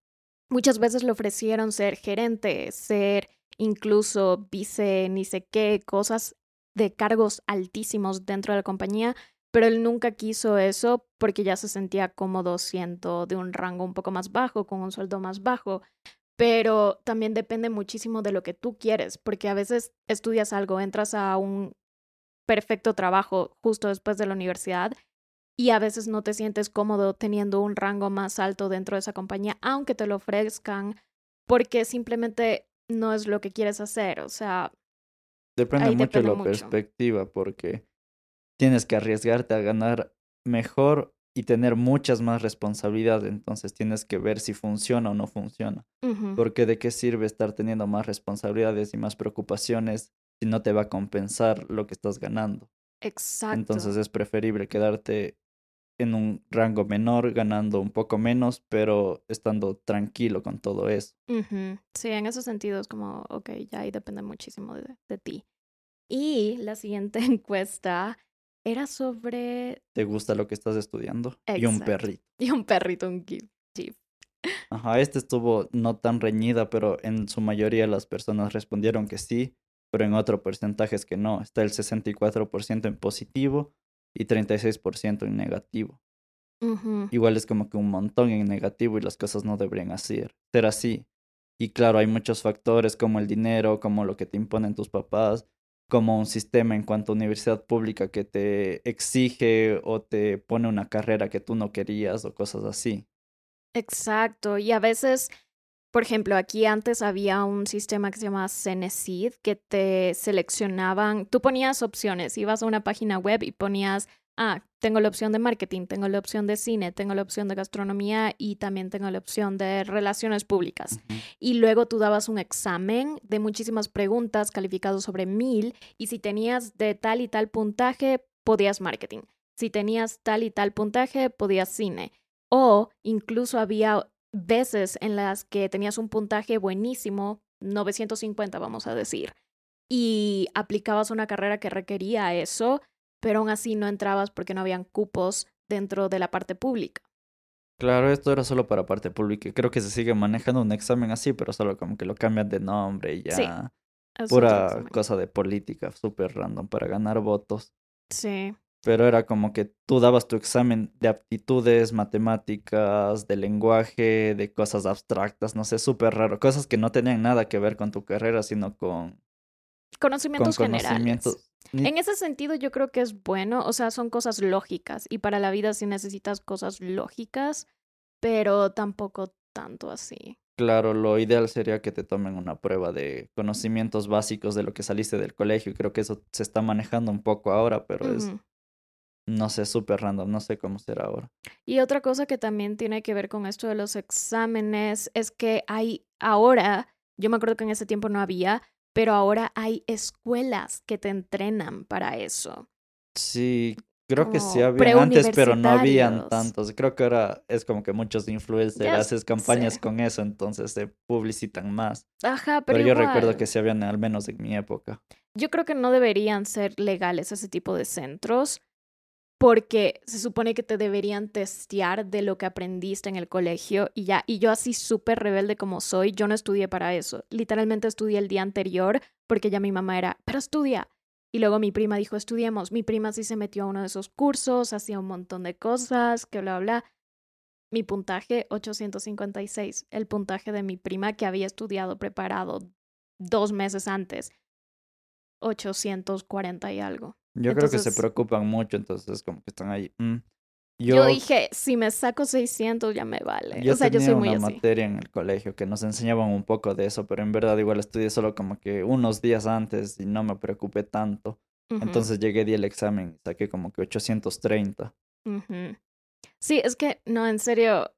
Muchas veces le ofrecieron ser gerente, ser incluso vice, ni sé qué, cosas de cargos altísimos dentro de la compañía pero él nunca quiso eso porque ya se sentía cómodo siendo de un rango un poco más bajo, con un sueldo más bajo. Pero también depende muchísimo de lo que tú quieres, porque a veces estudias algo, entras a un perfecto trabajo justo después de la universidad y a veces no te sientes cómodo teniendo un rango más alto dentro de esa compañía, aunque te lo ofrezcan, porque simplemente no es lo que quieres hacer. O sea, depende mucho de la perspectiva, porque tienes que arriesgarte a ganar mejor y tener muchas más responsabilidades. Entonces tienes que ver si funciona o no funciona. Porque de qué sirve estar teniendo más responsabilidades y más preocupaciones si no te va a compensar lo que estás ganando. Exacto. Entonces es preferible quedarte en un rango menor, ganando un poco menos, pero estando tranquilo con todo eso. Sí, en esos sentidos, como, ok, ya ahí depende muchísimo de, de ti. Y la siguiente encuesta era sobre... ¿Te gusta lo que estás estudiando? Y un perrito. Y un perrito, un GIF. Ajá, este estuvo no tan reñida, pero en su mayoría las personas respondieron que sí, pero en otro porcentaje es que no. Está el 64% en positivo y 36% en negativo. Igual es como que un montón en negativo y las cosas no deberían ser, ser así. Y claro, hay muchos factores como el dinero, como lo que te imponen tus papás, como un sistema en cuanto a universidad pública que te exige o te pone una carrera que tú no querías o cosas así. Exacto, y a veces, por ejemplo, aquí antes había un sistema que se llama Cenecid que te seleccionaban, tú ponías opciones, ibas a una página web y ponías ah, tengo la opción de marketing, tengo la opción de cine, tengo la opción de gastronomía y también tengo la opción de relaciones públicas. Y luego tú dabas un examen de muchísimas preguntas calificados sobre mil y si tenías de tal y tal puntaje, podías marketing. Si tenías tal y tal puntaje, podías cine. O incluso había veces en las que tenías un puntaje buenísimo, 950 vamos a decir, y aplicabas una carrera que requería eso, pero aún así no entrabas porque no habían cupos dentro de la parte pública. Claro, esto era solo para parte pública. Creo que se sigue manejando un examen así, pero solo como que lo cambian de nombre y ya. Pura cosa de política, súper random para ganar votos. Sí. Pero era como que tú dabas tu examen de aptitudes, matemáticas, de lenguaje, de cosas abstractas, no sé, súper raro. Cosas que no tenían nada que ver con tu carrera, sino con conocimientos, generales. En ese sentido yo creo que es bueno, o sea, son cosas lógicas y para la vida sí necesitas cosas lógicas, pero tampoco tanto así. Claro, lo ideal sería que te tomen una prueba de conocimientos básicos de lo que saliste del colegio. Creo que eso se está manejando un poco ahora, pero es, no sé, súper random. No sé cómo será ahora. Y otra cosa que también tiene que ver con esto de los exámenes es que hay ahora, yo me acuerdo que en ese tiempo no había, pero ahora hay escuelas que te entrenan para eso. Sí, Creo que sí había antes, pero no habían tantos. Creo que ahora es como que muchos influencers haces campañas con eso, entonces se publicitan más. Ajá, pero, pero yo recuerdo que sí habían, al menos en mi época. Yo creo que no deberían ser legales ese tipo de centros, porque se supone que te deberían testear de lo que aprendiste en el colegio y ya. Y yo así súper rebelde como soy, yo no estudié para eso. Literalmente estudié el día anterior porque ya mi mamá era, pero estudia. Y luego mi prima dijo, estudiemos. Mi prima sí se metió a uno de esos cursos, hacía un montón de cosas, que bla, bla. Mi puntaje, 856. El puntaje de mi prima que había estudiado preparado dos meses antes, 840 y algo. Yo creo que se preocupan mucho, entonces como que están ahí. Mm". Yo, dije, si me saco 600 ya me vale. Yo o sea, yo soy muy una materia en el colegio que nos enseñaban un poco de eso, pero en verdad igual estudié solo como que unos días antes y no me preocupé tanto. Entonces llegué, di el examen y saqué como que 830. Sí, es que, no, en serio,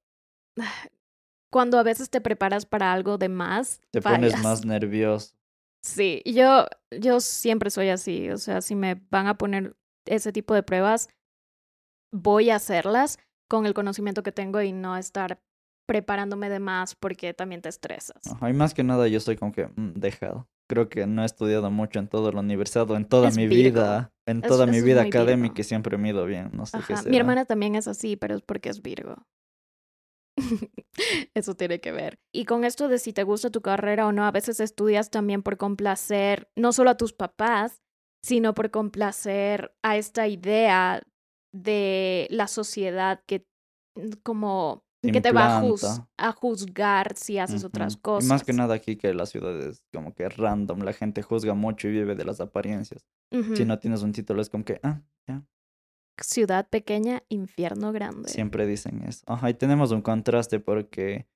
cuando a veces te preparas para algo de más, te pones más nervioso. Sí, yo, yo siempre soy así, o sea, si me van a poner ese tipo de pruebas, voy a hacerlas con el conocimiento que tengo y no estar preparándome de más porque también te estresas. Ajá, y más que nada yo soy como que mm, dejado. Creo que no he estudiado mucho en toda la universidad o en toda mi vida, en toda mi vida académica y siempre me he ido bien, no sé qué Mi hermana también es así, pero es porque es Virgo. Eso tiene que ver. Y con esto de si te gusta tu carrera o no, a veces estudias también por complacer no solo a tus papás, sino por complacer a esta idea de la sociedad que como que te va a, juzgar si haces otras cosas. más que nada aquí que la ciudad es como que random, la gente juzga mucho y vive de las apariencias. Si no tienes un título es como que, ah. Ciudad pequeña, infierno grande. Siempre dicen eso. Ajá, y tenemos un contraste porque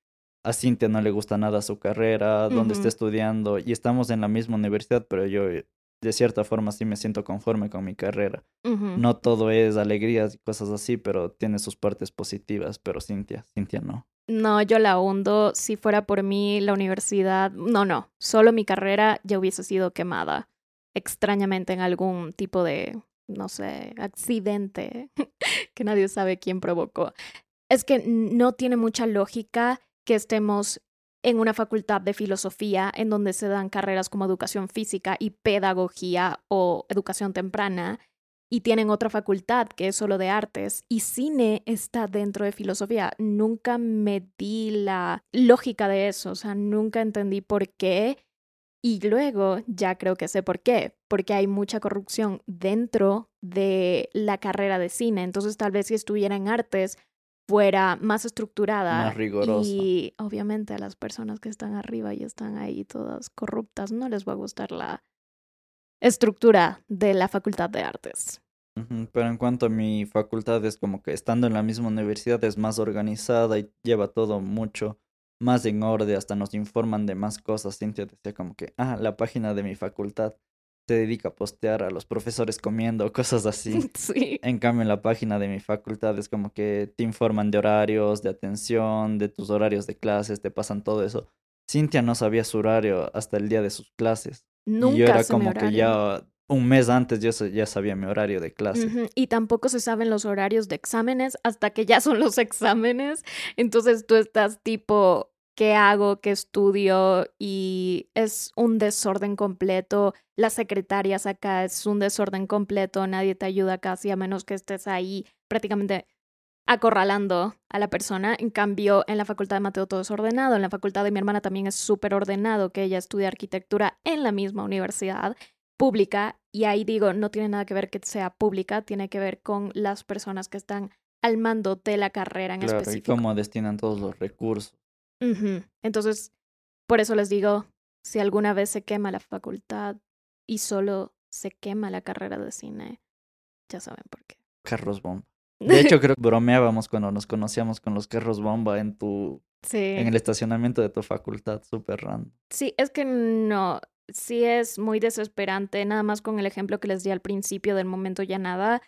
a Cintia no le gusta nada su carrera, donde está estudiando, y estamos en la misma universidad, pero yo de cierta forma sí me siento conforme con mi carrera. No todo es alegrías y cosas así, pero tiene sus partes positivas, pero Cintia, Cintia no. No, yo la hundo. Si fuera por mí, la universidad, no, no, solo mi carrera ya hubiese sido quemada extrañamente en algún tipo de, no sé, accidente que nadie sabe quién provocó. Es que no tiene mucha lógica que estemos en una facultad de filosofía en donde se dan carreras como educación física y pedagogía o educación temprana y tienen otra facultad que es solo de artes y cine está dentro de filosofía. Nunca me di la lógica de eso, o sea, nunca entendí por qué y luego ya creo que sé por qué, porque hay mucha corrupción dentro de la carrera de cine, entonces tal vez si estuviera en artes fuera más estructurada. Más rigurosa. Y obviamente a las personas que están arriba y están ahí todas corruptas no les va a gustar la estructura de la Facultad de Artes. Pero en cuanto a mi facultad es como que estando en la misma universidad es más organizada y lleva todo mucho más en orden, hasta nos informan de más cosas. Cintia decía como que, ah, la página de mi facultad se dedica a postear a los profesores comiendo, cosas así. Sí. En cambio, en la página de mi facultad es como que te informan de horarios, de atención, de tus horarios de clases, te pasan todo eso. Cintia no sabía su horario hasta el día de sus clases. Nunca y yo era como que ya un mes antes yo ya sabía mi horario de clase. Y tampoco se saben los horarios de exámenes hasta que ya son los exámenes. Entonces tú estás tipo, qué hago, qué estudio y es un desorden completo. Las secretarias acá es un desorden completo, nadie te ayuda casi a menos que estés ahí prácticamente acorralando a la persona. En cambio, en la facultad de Mateo todo es ordenado, en la facultad de mi hermana también es súper ordenado, que ella estudia arquitectura en la misma universidad pública y ahí digo, no tiene nada que ver que sea pública, tiene que ver con las personas que están al mando de la carrera en claro, específico. Y cómo destinan todos los recursos. Entonces, por eso les digo, si alguna vez se quema la facultad y solo se quema la carrera de cine, ya saben por qué. Carlos bomba. De hecho, creo que bromeábamos cuando nos conocíamos con los carros bomba en tu... Sí. En el estacionamiento de tu facultad, súper random. Sí, es que no, sí es muy desesperante, nada más con el ejemplo que les di al principio del momento ya nada,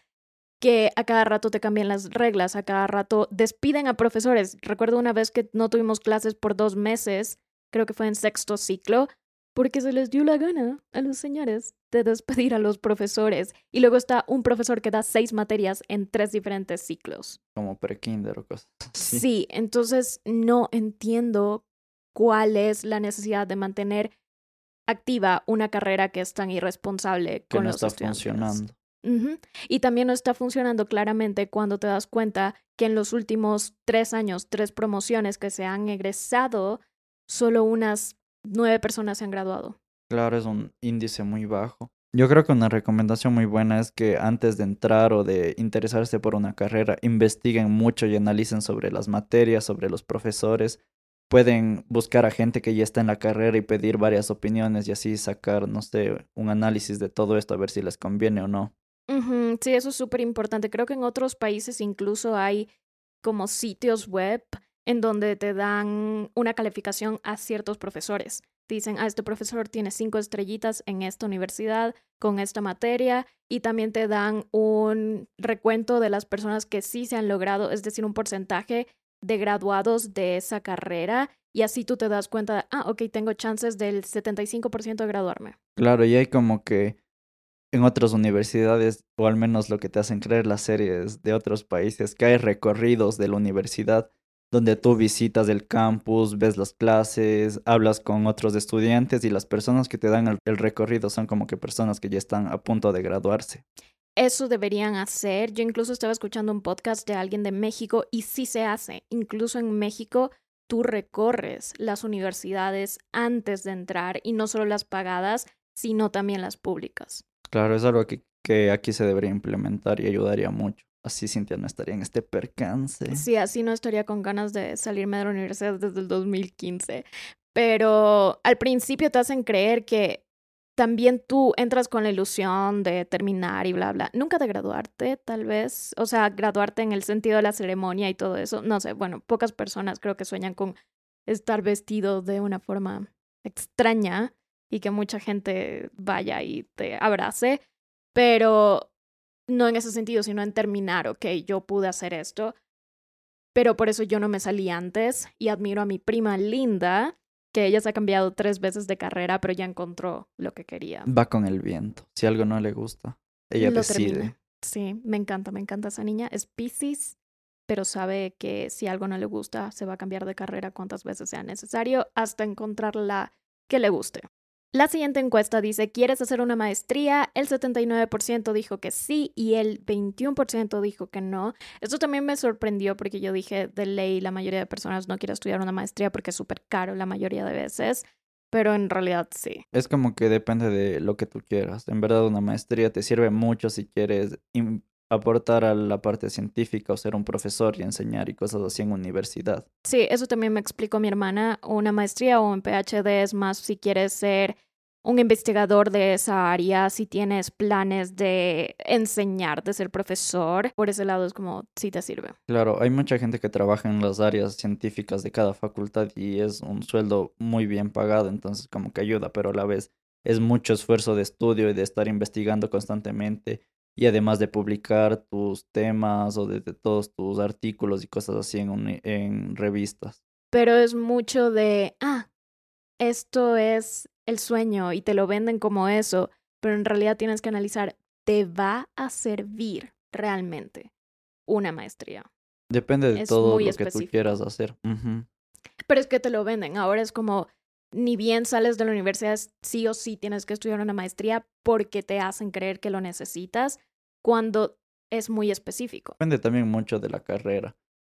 que a cada rato te cambian las reglas, a cada rato despiden a profesores. Recuerdo una vez que no tuvimos clases por dos meses, creo que fue en sexto ciclo, porque se les dio la gana a los señores de despedir a los profesores. Y luego está un profesor que da seis materias en tres diferentes ciclos. Como pre-kinder o cosas así. Sí, entonces no entiendo cuál es la necesidad de mantener activa una carrera que es tan irresponsable que con no los está estudiantes. funcionando. Y también no está funcionando claramente cuando te das cuenta que en los últimos tres años, tres promociones que se han egresado, solo unas nueve personas se han graduado. Claro, es un índice muy bajo. Yo creo que una recomendación muy buena es que antes de entrar o de interesarse por una carrera, investiguen mucho y analicen sobre las materias, sobre los profesores. Pueden buscar a gente que ya está en la carrera y pedir varias opiniones y así sacar, no sé, un análisis de todo esto a ver si les conviene o no. Sí, eso es súper importante. Creo que en otros países incluso hay como sitios web en donde te dan una calificación a ciertos profesores. Te dicen, ah, este profesor tiene cinco estrellitas en esta universidad con esta materia y también te dan un recuento de las personas que sí se han logrado, es decir, un porcentaje de graduados de esa carrera y así tú te das cuenta, ah, ok, tengo chances del 75% de graduarme. Claro, y hay como que en otras universidades, o al menos lo que te hacen creer las series de otros países, que hay recorridos de la universidad donde tú visitas el campus, ves las clases, hablas con otros estudiantes y las personas que te dan el, el recorrido son como que personas que ya están a punto de graduarse. Eso deberían hacer. Yo incluso estaba escuchando un podcast de alguien de México y sí se hace. Incluso en México tú recorres las universidades antes de entrar y no solo las pagadas, sino también las públicas. Claro, es algo que, que aquí se debería implementar y ayudaría mucho. Así Cintia no estaría en este percance. Sí, así no estaría con ganas de salirme de la universidad desde el 2015. Pero al principio te hacen creer que también tú entras con la ilusión de terminar y bla, bla. Nunca de graduarte, tal vez. O sea, graduarte en el sentido de la ceremonia y todo eso. No sé, bueno, pocas personas creo que sueñan con estar vestido de una forma extraña y que mucha gente vaya y te abrace. Pero no en ese sentido, sino en terminar, ok, yo pude hacer esto. Pero por eso yo no me salí antes y admiro a mi prima Linda, que ella se ha cambiado tres veces de carrera, pero ya encontró lo que quería. Va con el viento. Si algo no le gusta, ella Lo decide. termina. Sí, me encanta, me encanta esa niña. Es Pisces, pero sabe que si algo no le gusta, se va a cambiar de carrera cuantas veces sea necesario hasta encontrar la que le guste. La siguiente encuesta dice, ¿quieres hacer una maestría? El 79% dijo que sí y el 21% dijo que no. Esto también me sorprendió porque yo dije, de ley, la mayoría de personas no quiere estudiar una maestría porque es súper caro la mayoría de veces, pero en realidad sí. Es como que depende de lo que tú quieras. En verdad, una maestría te sirve mucho si quieres aportar a la parte científica o ser un profesor y enseñar y cosas así en universidad. Sí, eso también me explicó mi hermana. Una maestría o un PhD es más si quieres ser un investigador de esa área, si tienes planes de enseñar, de ser profesor. Por ese lado es como, sí te sirve. Claro, hay mucha gente que trabaja en las áreas científicas de cada facultad y es un sueldo muy bien pagado, entonces como que ayuda, pero a la vez es mucho esfuerzo de estudio y de estar investigando constantemente y además de publicar tus temas o de, de todos tus artículos y cosas así en, uni- en revistas. Pero es mucho de, ah, esto es el sueño y te lo venden como eso, pero en realidad tienes que analizar, ¿te va a servir realmente una maestría? Depende de Es todo lo que tú quieras hacer. Pero es que te lo venden. Ahora es como, ni bien sales de la universidad, sí o sí tienes que estudiar una maestría porque te hacen creer que lo necesitas cuando es muy específico. Depende también mucho de la carrera.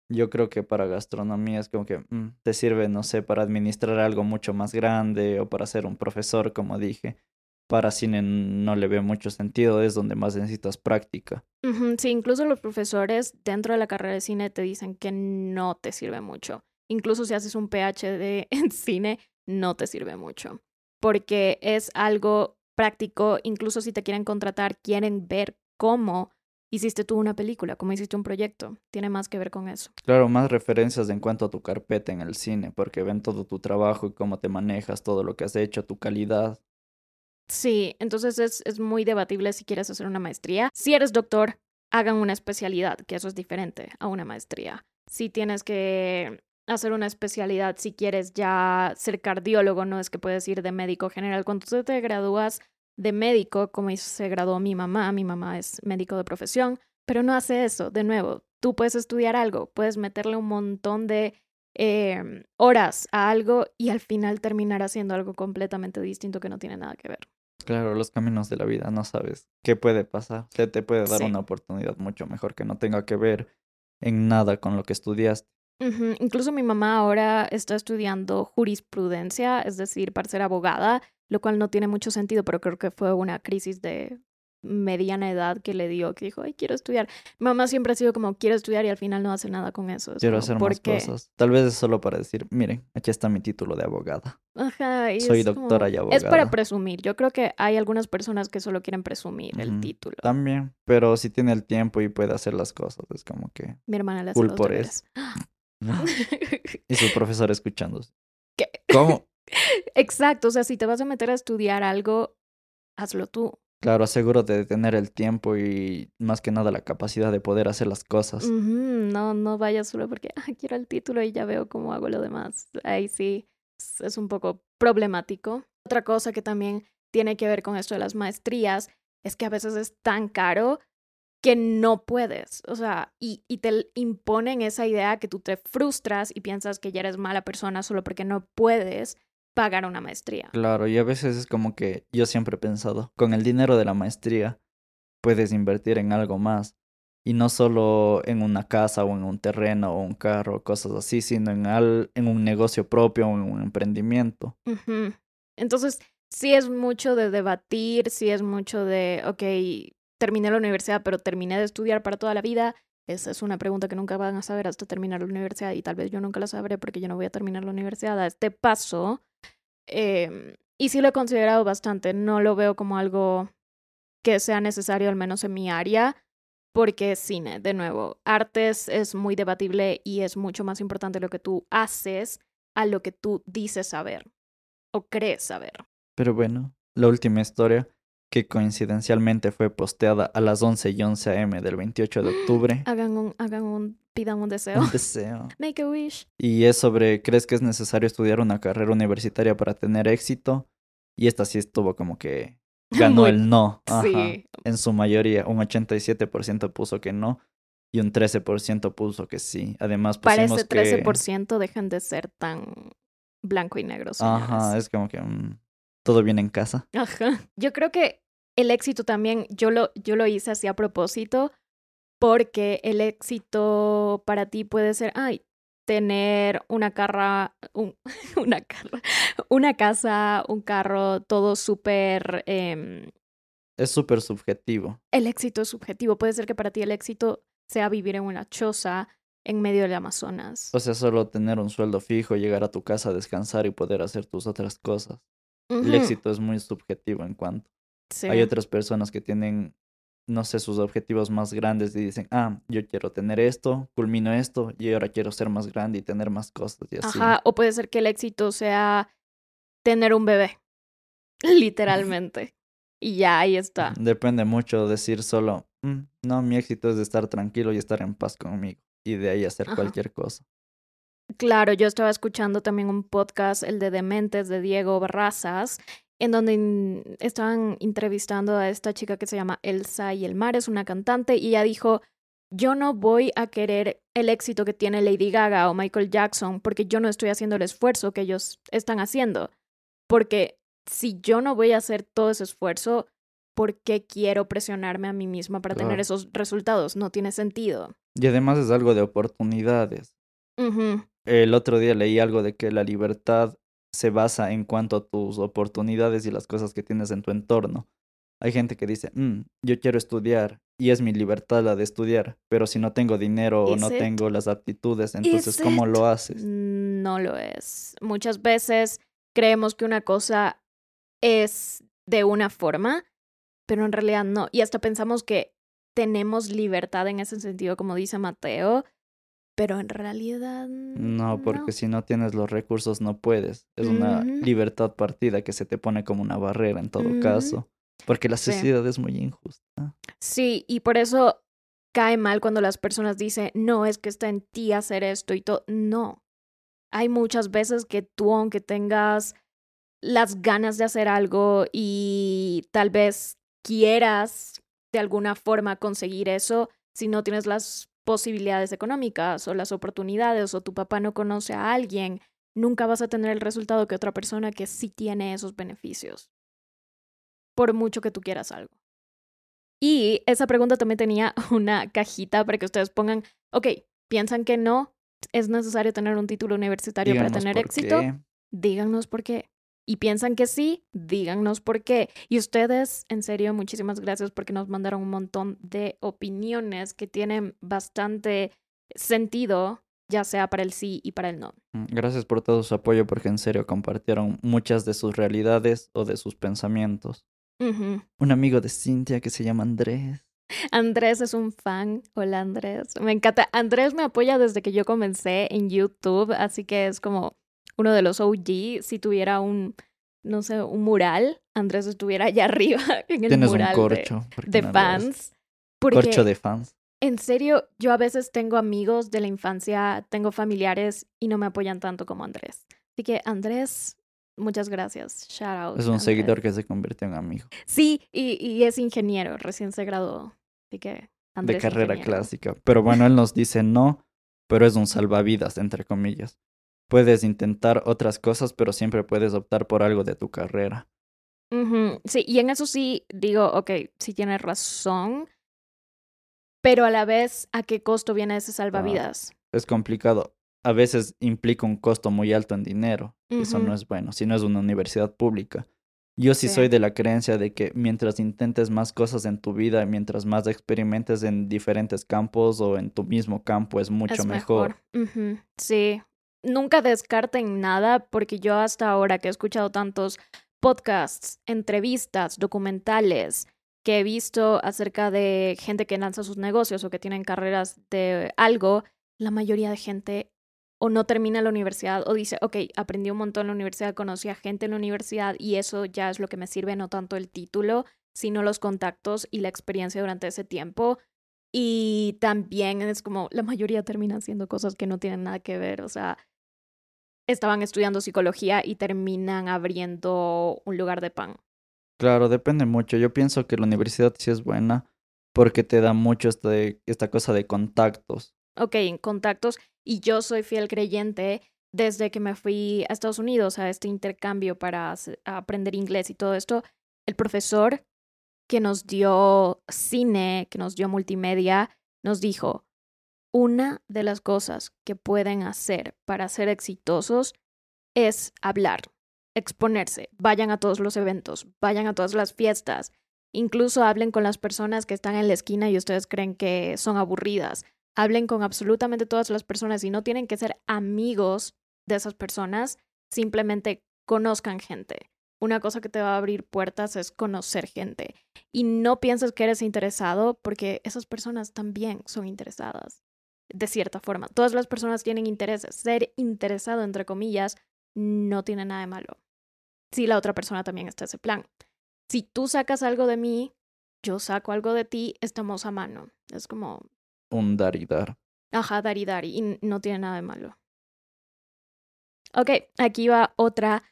Yo creo que para gastronomía es como que mm, te sirve, no sé, para administrar algo mucho más grande o para ser un profesor, como dije. Para cine no le veo mucho sentido, es donde más necesitas práctica. Sí, incluso los profesores dentro de la carrera de cine te dicen que no te sirve mucho. Incluso si haces un PhD en cine, no te sirve mucho. Porque es algo práctico, incluso si te quieren contratar, quieren ver cómo hiciste tú una película, cómo hiciste un proyecto. Tiene más que ver con eso. Claro, más referencias en cuanto a tu carpeta en el cine, porque ven todo tu trabajo y cómo te manejas, todo lo que has hecho, tu calidad. Sí, entonces es, es muy debatible si quieres hacer una maestría. Si eres doctor, hagan una especialidad, que eso es diferente a una maestría. Si tienes que hacer una especialidad, si quieres ya ser cardiólogo, no es que puedes ir de médico general. Cuando tú te gradúas de médico, como se graduó mi mamá, mi mamá es médico de profesión, pero no hace eso. De nuevo, tú puedes estudiar algo, puedes meterle un montón de em, horas a algo y al final terminar haciendo algo completamente distinto que no tiene nada que ver. Claro, los caminos de la vida, no sabes qué puede pasar. Se te puede dar una oportunidad mucho mejor que no tenga que ver en nada con lo que estudiaste. Incluso mi mamá ahora está estudiando jurisprudencia, es decir, para ser abogada, lo cual no tiene mucho sentido, pero creo que fue una crisis de mediana edad que le dio, que dijo, ay, quiero estudiar. Mi mamá siempre ha sido como, quiero estudiar y al final no hace nada con eso. quiero hacer más cosas. Tal vez es solo para decir, miren, aquí está mi título de abogada. Ajá. Soy doctora y abogada. Es para presumir. Yo creo que hay algunas personas que solo quieren presumir el título. También, pero si tiene el tiempo y puede hacer las cosas, es como que... Mi hermana hace los por eso. y su profesor escuchando. ¿Qué? ¿Cómo? Exacto, o sea, si te vas a meter a estudiar algo, hazlo tú. Claro, asegúrate de tener el tiempo y más que nada la capacidad de poder hacer las cosas. No, no vayas solo porque quiero el título y ya veo cómo hago lo demás. Ahí sí es un poco problemático. Otra cosa que también tiene que ver con esto de las maestrías es que a veces es tan caro que no puedes, o sea, y, y, te imponen esa idea que tú te frustras y piensas que ya eres mala persona solo porque no puedes pagar una maestría. Claro, y a veces es como que yo siempre he pensado, con el dinero de la maestría puedes invertir en algo más y no solo en una casa o en un terreno o un carro, cosas así, sino en, al, en un negocio propio o en un emprendimiento. Entonces, sí es mucho de debatir, sí es mucho de, ok, terminé la universidad, pero terminé de estudiar para toda la vida. Esa es una pregunta que nunca van a saber hasta terminar la universidad y tal vez yo nunca la sabré porque yo no voy a terminar la universidad a este paso. Em, y sí lo he considerado bastante, no lo veo como algo que sea necesario, al menos en mi área, porque cine, de nuevo, artes es muy debatible y es mucho más importante lo que tú haces a lo que tú dices saber o crees saber. Pero bueno, la última historia que coincidencialmente fue posteada a las 11 y 11 am del 28 de octubre. Hagan un, hagan un, pidan un deseo. Un deseo. Make a wish. Y es sobre, ¿crees que es necesario estudiar una carrera universitaria para tener éxito? Y esta sí estuvo como que ganó el no. Sí. En su mayoría, un 87% puso que no y un 13% puso que sí. Además, pusimos Para ese 13% dejan de ser tan blanco y negro. Ajá, es como que... Mm, todo bien en casa. Ajá. Yo creo que el éxito también, yo lo, yo lo hice así a propósito, porque el éxito para ti puede ser, ay, tener una carra, una carra, una casa, un carro, todo súper... Em, es súper subjetivo. El éxito es subjetivo. Puede ser que para ti el éxito sea vivir en una choza en medio del Amazonas. O sea, solo tener un sueldo fijo, llegar a tu casa, descansar y poder hacer tus otras cosas. El éxito es muy subjetivo en cuanto. Hay otras personas que tienen, no sé, sus objetivos más grandes y dicen, ah, yo quiero tener esto, culmino esto y ahora quiero ser más grande y tener más cosas y así. Ajá, o puede ser que el éxito sea tener un bebé, literalmente. y ya, ahí está. Depende mucho decir solo, mm, no, mi éxito es de estar tranquilo y estar en paz conmigo y de ahí hacer cualquier cosa. Claro, yo estaba escuchando también un podcast, el de Dementes de Diego Barrazas, en donde estaban entrevistando a esta chica que se llama Elsa y el Mar, es una cantante, y ella dijo, yo no voy a querer el éxito que tiene Lady Gaga o Michael Jackson porque yo no estoy haciendo el esfuerzo que ellos están haciendo. Porque si yo no voy a hacer todo ese esfuerzo, ¿por qué quiero presionarme a mí misma para tener esos resultados? No tiene sentido. Y además es algo de oportunidades. El otro día leí algo de que la libertad se basa en cuanto a tus oportunidades y las cosas que tienes en tu entorno. Hay gente que dice, mm, yo quiero estudiar y es mi libertad la de estudiar, pero si no tengo dinero o no tengo las aptitudes, entonces ¿cómo lo haces? No lo es. Muchas veces creemos que una cosa es de una forma, pero en realidad no. Y hasta pensamos que tenemos libertad en ese sentido, como dice Mateo, pero en realidad... No, porque si no tienes los recursos no puedes. Es una libertad partida que se te pone como una barrera en todo caso, porque la sociedad es muy injusta. Sí, y por eso cae mal cuando las personas dicen, no, es que está en ti hacer esto y todo. No, hay muchas veces que tú, aunque tengas las ganas de hacer algo y tal vez quieras de alguna forma conseguir eso, si no tienes las posibilidades económicas o las oportunidades o tu papá no conoce a alguien, nunca vas a tener el resultado que otra persona que sí tiene esos beneficios. Por mucho que tú quieras algo. Y esa pregunta también tenía una cajita para que ustedes pongan, ok, piensan que no es necesario tener un título universitario para tener éxito. Díganos por qué y piensan que sí, díganos por qué. Y ustedes, en serio, muchísimas gracias porque nos mandaron un montón de opiniones que tienen bastante sentido, ya sea para el sí y para el no. Mm, gracias por todo su apoyo porque en serio compartieron muchas de sus realidades o de sus pensamientos. Un amigo de Cintia que se llama Andrés. Andrés es un fan. Hola Andrés. Me encanta. Andrés me apoya desde que yo comencé en YouTube, así que es como uno de los OG, si tuviera un, no sé, un mural, Andrés estuviera allá arriba en el mural un corcho, de, fans. corcho de fans. En serio, yo a veces tengo amigos de la infancia, tengo familiares y no me apoyan tanto como Andrés. Así que Andrés, muchas gracias. Shout out. Es un seguidor que se convirtió en amigo. Sí, y, y es ingeniero, recién se graduó. Así que Andrés. De carrera clásica. Pero bueno, él nos dice no, pero es un salvavidas, entre comillas. Puedes intentar otras cosas, pero siempre puedes optar por algo de tu carrera. Sí, y en eso sí digo, ok, sí tienes razón, pero a la vez, ¿a qué costo viene ese salvavidas? es complicado. A veces implica un costo muy alto en dinero. Eso no es bueno, si no es una universidad pública. Yo sí, soy de la creencia de que mientras intentes más cosas en tu vida, mientras más experimentes en diferentes campos o en tu mismo campo, es mucho mejor. Sí, nunca descarten nada porque yo hasta ahora que he escuchado tantos podcasts, entrevistas, documentales que he visto acerca de gente que lanza sus negocios o que tienen carreras de algo, la mayoría de gente o no termina la universidad o dice, ok, aprendí un montón en la universidad, conocí a gente en la universidad y eso ya es lo que me sirve, no tanto el título, sino los contactos y la experiencia durante ese tiempo. Y también es como la mayoría termina haciendo cosas que no tienen nada que ver, o sea, estaban estudiando psicología y terminan abriendo un lugar de pan. Claro, depende mucho. Yo pienso que la universidad sí es buena porque te da mucho este, esta cosa de contactos. Ok, contactos. Y yo soy fiel creyente desde que me fui a Estados Unidos a este intercambio para aprender inglés y todo esto. El profesor que nos dio cine, que nos dio multimedia, nos dijo, una de las cosas que pueden hacer para ser exitosos es hablar, exponerse, vayan a todos los eventos, vayan a todas las fiestas, incluso hablen con las personas que están en la esquina y ustedes creen que son aburridas. Hablen con absolutamente todas las personas y no tienen que ser amigos de esas personas, simplemente conozcan gente. Una cosa que te va a abrir puertas es conocer gente. Y no pienses que eres interesado porque esas personas también son interesadas de cierta forma. Todas las personas tienen intereses. Ser interesado, entre comillas, no tiene nada de malo. Si la otra persona también está en ese plan. Si tú sacas algo de mí, yo saco algo de ti, estamos a mano. Es como... Un dar y dar. Ajá, dar y dar. Y no tiene nada de malo. Ok, aquí va otra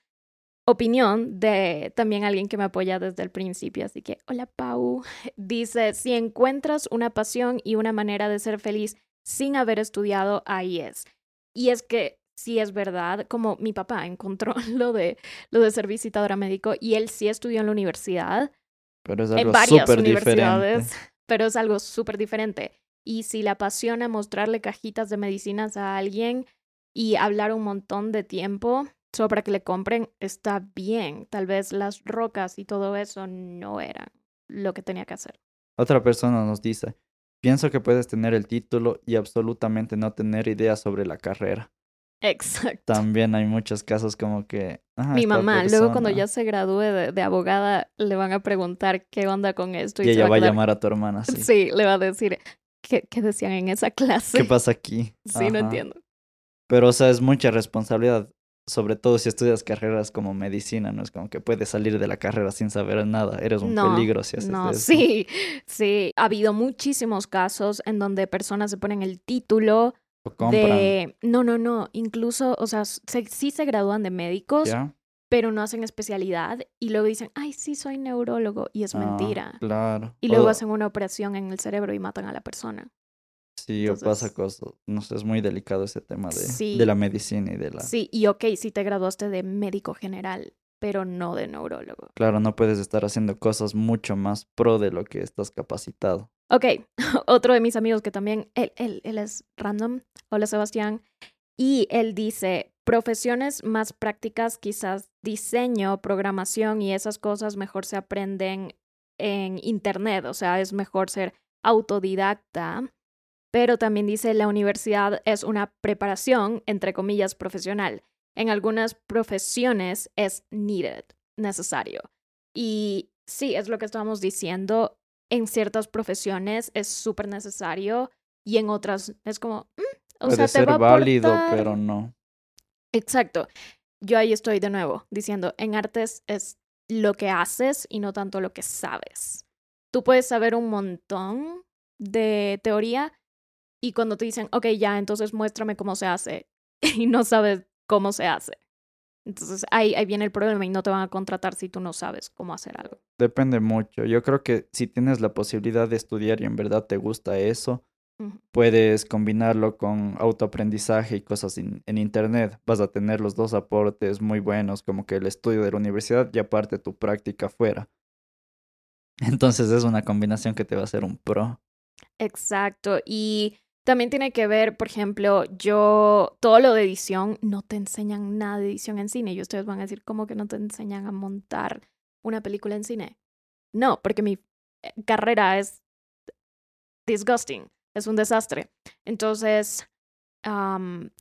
opinión de también alguien que me apoya desde el principio. Así que, hola Pau. Dice, si encuentras una pasión y una manera de ser feliz sin haber estudiado, es. Y es que sí es verdad, como mi papá encontró lo de, lo de ser visitadora médico y él sí estudió en la universidad. Pero es algo en varias universidades, diferente. pero es algo súper diferente. Y si le apasiona mostrarle cajitas de medicinas a alguien y hablar un montón de tiempo solo para que le compren, está bien. Tal vez las rocas y todo eso no eran lo que tenía que hacer. Otra persona nos dice, Pienso que puedes tener el título y absolutamente no tener idea sobre la carrera. Exacto. También hay muchos casos como que... Mi mamá, luego cuando ya se gradúe de, abogada, le van a preguntar qué onda con esto. Y, ella va a, llamar a tu hermana, sí. Sí, le va a decir, ¿qué, qué decían en esa clase? ¿Qué pasa aquí? Sí, no entiendo. Pero, o sea, es mucha responsabilidad, sobre todo si estudias carreras como medicina, no es como que puedes salir de la carrera sin saber nada, eres un peligro si haces no, eso. Sí, sí, ha habido muchísimos casos en donde personas se ponen el título de... No, no, no, incluso, o sea, sí se gradúan de médicos, pero no hacen especialidad y luego dicen, ay, sí, soy neurólogo y es ah, mentira. Claro. Y luego hacen una operación en el cerebro y matan a la persona. Sí, o pasa cosas. No sé, es muy delicado ese tema de, de la medicina y de la... Sí, y ok, sí te graduaste de médico general, pero no de neurólogo. Claro, no puedes estar haciendo cosas mucho más pro de lo que estás capacitado. Ok, otro de mis amigos que también, él, él, él es random, hola Sebastián, y él dice, profesiones más prácticas, quizás diseño, programación y esas cosas mejor se aprenden en Internet, o sea, es mejor ser autodidacta pero también dice la universidad es una preparación, entre comillas, profesional. En algunas profesiones es needed, necesario. Y sí, es lo que estábamos diciendo, en ciertas profesiones es súper necesario y en otras es como, mm, o Puede sea, ser válido, pero no. Exacto. Yo ahí estoy de nuevo diciendo, en artes es lo que haces y no tanto lo que sabes. Tú puedes saber un montón de teoría, y cuando te dicen, ok, ya, entonces muéstrame cómo se hace y no sabes cómo se hace. Entonces ahí, ahí viene el problema y no te van a contratar si tú no sabes cómo hacer algo. Depende mucho. Yo creo que si tienes la posibilidad de estudiar y en verdad te gusta eso, puedes combinarlo con autoaprendizaje y cosas en Internet. Vas a tener los dos aportes muy buenos, como que el estudio de la universidad y aparte tu práctica afuera. Entonces es una combinación que te va a hacer un pro. Exacto. Y también tiene que ver, por ejemplo, yo, todo lo de edición, no te enseñan nada de edición en cine. Y ustedes van a decir, ¿cómo que no te enseñan a montar una película en cine? No, porque mi eh, carrera es disgusting, es un desastre. Entonces,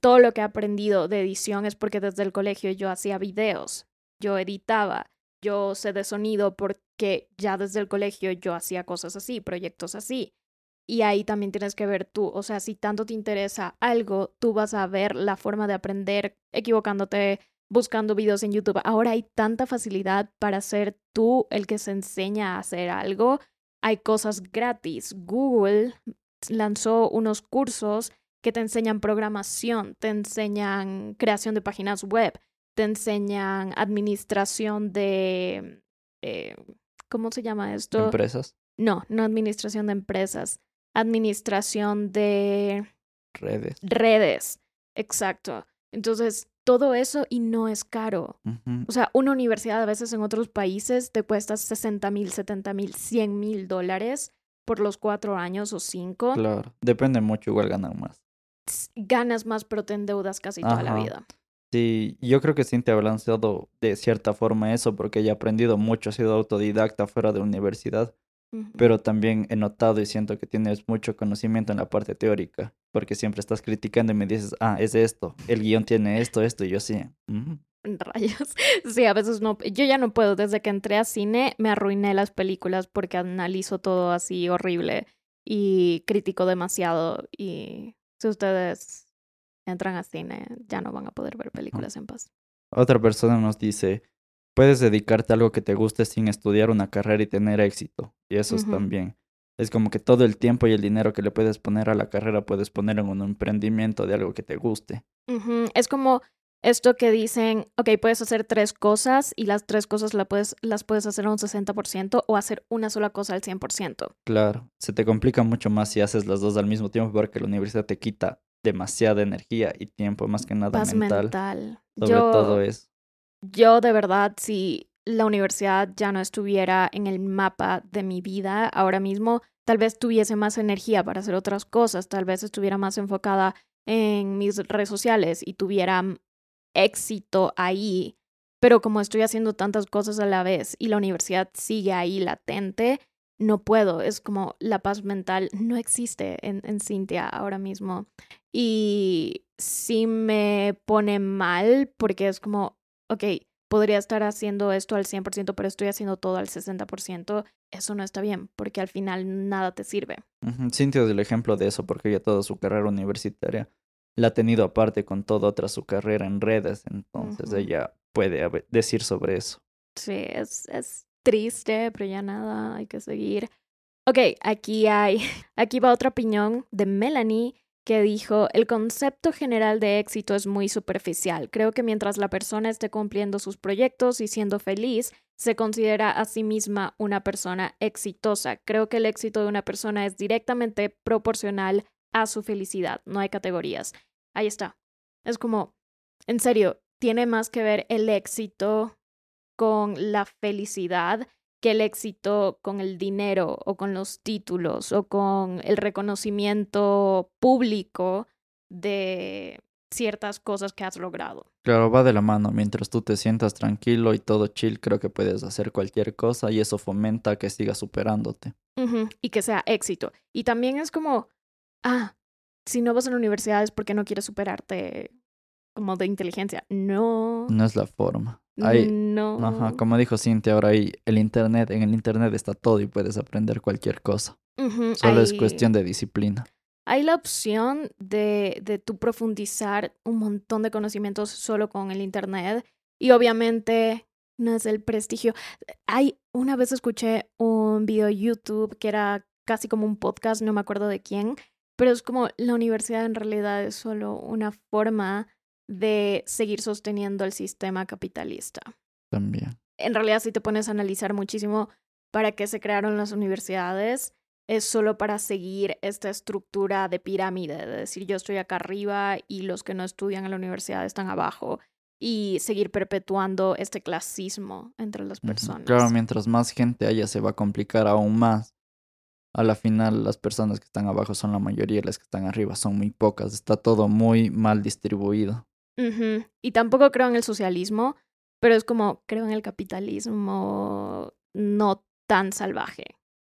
todo lo que he aprendido de edición es porque desde el colegio yo hacía videos, yo editaba, yo sé de sonido porque ya desde el colegio yo hacía cosas así, proyectos así. Y ahí también tienes que ver tú, o sea, si tanto te interesa algo, tú vas a ver la forma de aprender equivocándote, buscando videos en YouTube. Ahora hay tanta facilidad para ser tú el que se enseña a hacer algo. Hay cosas gratis. Google lanzó unos cursos que te enseñan programación, te enseñan creación de páginas web, te enseñan administración de... Eh, ¿Cómo se llama esto? Empresas. No, no administración de empresas administración de redes. Redes, exacto. Entonces, todo eso y no es caro. O sea, una universidad a veces en otros países te cuesta 60 mil, 70 mil, 100 mil dólares por los cuatro años o cinco. Claro, depende mucho, igual ganan más. Ganas más, pero te endeudas casi toda la vida. Sí, yo creo que sí te ha balanceado de cierta forma eso, porque ya he aprendido mucho, he sido autodidacta fuera de pero también he notado y siento que tienes mucho conocimiento en la parte teórica, porque siempre estás criticando y me dices, ah, es esto, el guion tiene esto, esto, y yo sí. Rayos. Sí, a veces no. Yo ya no puedo. Desde que entré a cine me arruiné las películas porque analizo todo así horrible y critico demasiado. Y si ustedes entran a cine, ya no van a poder ver películas en paz. Otra persona nos dice, puedes dedicarte a algo que te guste sin estudiar una carrera y tener éxito. Y eso es también. Es como que todo el tiempo y el dinero que le puedes poner a la carrera puedes poner en un emprendimiento de algo que te guste. Es como esto que dicen, ok, puedes hacer tres cosas y las tres cosas la puedes, las puedes hacer a un 60% o hacer una sola cosa al 100%. Claro, se te complica mucho más si haces las dos al mismo tiempo porque la universidad te quita demasiada energía y tiempo, más que nada mental. mental. Sobre todo eso yo de verdad, si la universidad ya no estuviera en el mapa de mi vida ahora mismo, tal vez tuviese más energía para hacer otras cosas, tal vez estuviera más enfocada en mis redes sociales y tuviera éxito ahí. Pero como estoy haciendo tantas cosas a la vez y la universidad sigue ahí latente, no puedo. Es como la paz mental no existe en, en Cintia ahora mismo. Y sí me pone mal porque es como, ok, podría estar haciendo esto al 100%, pero estoy haciendo todo al 60%. Eso no está bien porque al final nada te sirve. Cintia es el ejemplo de eso porque ella toda su carrera universitaria la ha tenido aparte con toda otra su carrera en redes, entonces ella puede decir sobre eso. Sí, es, es triste, pero ya nada, hay que seguir. Ok, aquí hay, aquí va otra opinión de Melanie que dijo, el concepto general de éxito es muy superficial. Creo que mientras la persona esté cumpliendo sus proyectos y siendo feliz, se considera a sí misma una persona exitosa. Creo que el éxito de una persona es directamente proporcional a su felicidad, no hay categorías. Ahí está. Es como, en serio, tiene más que ver el éxito con la felicidad que el éxito con el dinero o con los títulos o con el reconocimiento público de ciertas cosas que has logrado. Claro, va de la mano. Mientras tú te sientas tranquilo y todo chill, creo que puedes hacer cualquier cosa y eso fomenta que sigas superándote. Y que sea éxito. Y también es como, ah, si no vas a la universidad es porque no quieres superarte como de inteligencia. No. No es la forma. No. Ajá, como dijo Cintia, ahora hay el internet, en el internet está todo y puedes aprender cualquier cosa. Solo es cuestión de disciplina. Hay la opción de, de tú profundizar un montón de conocimientos solo con el internet y obviamente no es el prestigio. Hay, una vez escuché un video YouTube que era casi como un podcast, no me acuerdo de quién, pero es como la universidad en realidad es solo una forma de seguir sosteniendo el sistema capitalista. También. En realidad, si te pones a analizar muchísimo para qué se crearon las universidades, es solo para seguir esta estructura de pirámide, de decir yo estoy acá arriba y los que no estudian en la universidad están abajo, y seguir perpetuando este clasismo entre las personas. Claro, mientras más gente haya, se va a complicar aún más. A la final, las personas que están abajo son la mayoría, las que están arriba son muy pocas. Está todo muy mal distribuido. Y tampoco creo en el socialismo, pero es como creo en el capitalismo no tan salvaje.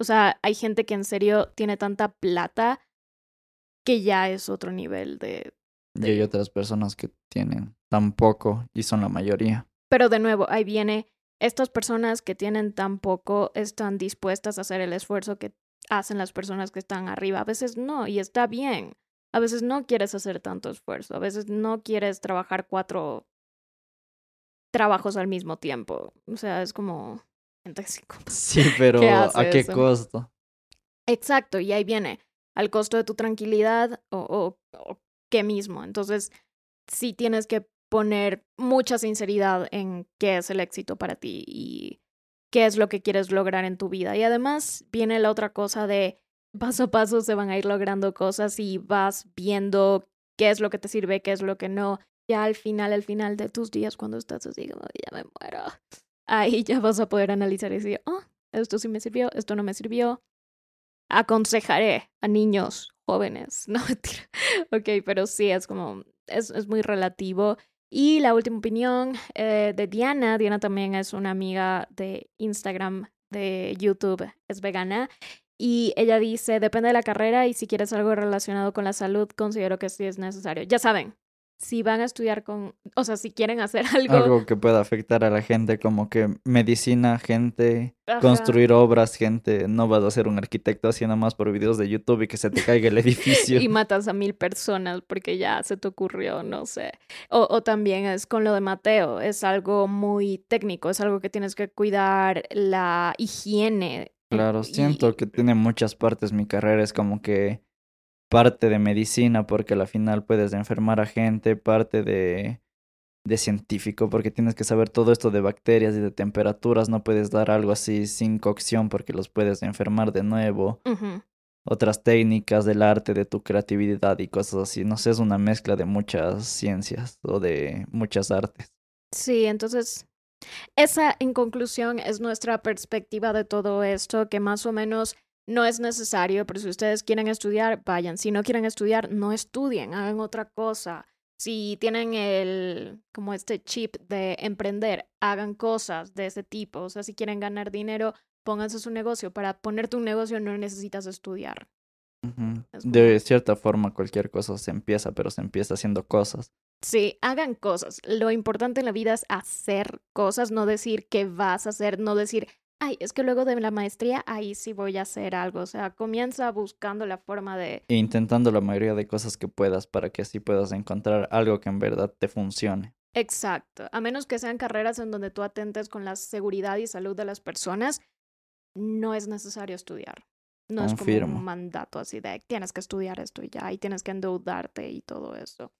O sea, hay gente que en serio tiene tanta plata que ya es otro nivel de... Y hay otras personas que tienen tan poco y son la mayoría. Pero de nuevo, ahí viene, estas personas que tienen tan poco están dispuestas a hacer el esfuerzo que hacen las personas que están arriba. A veces no, y está bien. A veces no quieres hacer tanto esfuerzo, a veces no quieres trabajar cuatro trabajos al mismo tiempo. O sea, es como... Sí, pero ¿a qué costo? Exacto, y ahí viene, al costo de tu tranquilidad o, o, qué mismo. Entonces, sí tienes que poner mucha sinceridad en qué es el éxito para ti y qué es lo que quieres lograr en tu vida. Y además viene la otra cosa de paso a paso se van a ir logrando cosas y vas viendo qué es lo que te sirve, qué es lo que no. Ya al final, al final de tus días, cuando estás así como, ya me muero, ahí ya vas a poder analizar y decir, oh, esto sí me sirvió, esto no me sirvió. Aconsejaré a niños jóvenes, no mentira. Ok, pero sí, es como, es, es muy relativo. Y la última opinión eh, de Diana, Diana también es una amiga de Instagram, de YouTube, es vegana y ella dice, depende de la carrera y si quieres algo relacionado con la salud, considero que sí es necesario. Ya saben, si van a estudiar con, o sea, si quieren hacer algo... Algo que pueda afectar a la gente, como que medicina, gente, construir obras, gente, no vas a ser un arquitecto haciendo más por videos de YouTube y que se te caiga el edificio. y matas a mil personas porque ya se te ocurrió, no sé. O, o también es con lo de Mateo, es algo muy técnico, es algo que tienes que cuidar la higiene Claro, siento que tiene muchas partes mi carrera, es como que parte de medicina porque al final puedes enfermar a gente, parte de, de científico porque tienes que saber todo esto de bacterias y de temperaturas, no puedes dar algo así sin cocción porque los puedes enfermar de nuevo. Otras técnicas del arte, de tu creatividad y cosas así. No sé, es una mezcla de muchas ciencias o de muchas artes. Sí, entonces esa, en conclusión, es nuestra perspectiva de todo esto, que más o menos no es necesario, pero si ustedes quieren estudiar, vayan. Si no quieren estudiar, no estudien, hagan otra cosa. Si tienen el, como este chip de emprender, hagan cosas de ese tipo. O sea, si quieren ganar dinero, pónganse su negocio. Para ponerte un negocio no necesitas estudiar. De cierta forma cualquier cosa se empieza, pero se empieza haciendo cosas. Sí, hagan cosas. Lo importante en la vida es hacer cosas, no decir qué vas a hacer, no decir, ay, es que luego de la maestría, ahí sí voy a hacer algo. O sea, comienza buscando la forma de... E intentando la mayoría de cosas que puedas para que así puedas encontrar algo que en verdad te funcione. Exacto. A menos que sean carreras en donde tú atentes con la seguridad y salud de las personas, no es necesario estudiar. No es como un mandato así de tienes que estudiar esto y ya, y tienes que endeudarte y todo eso.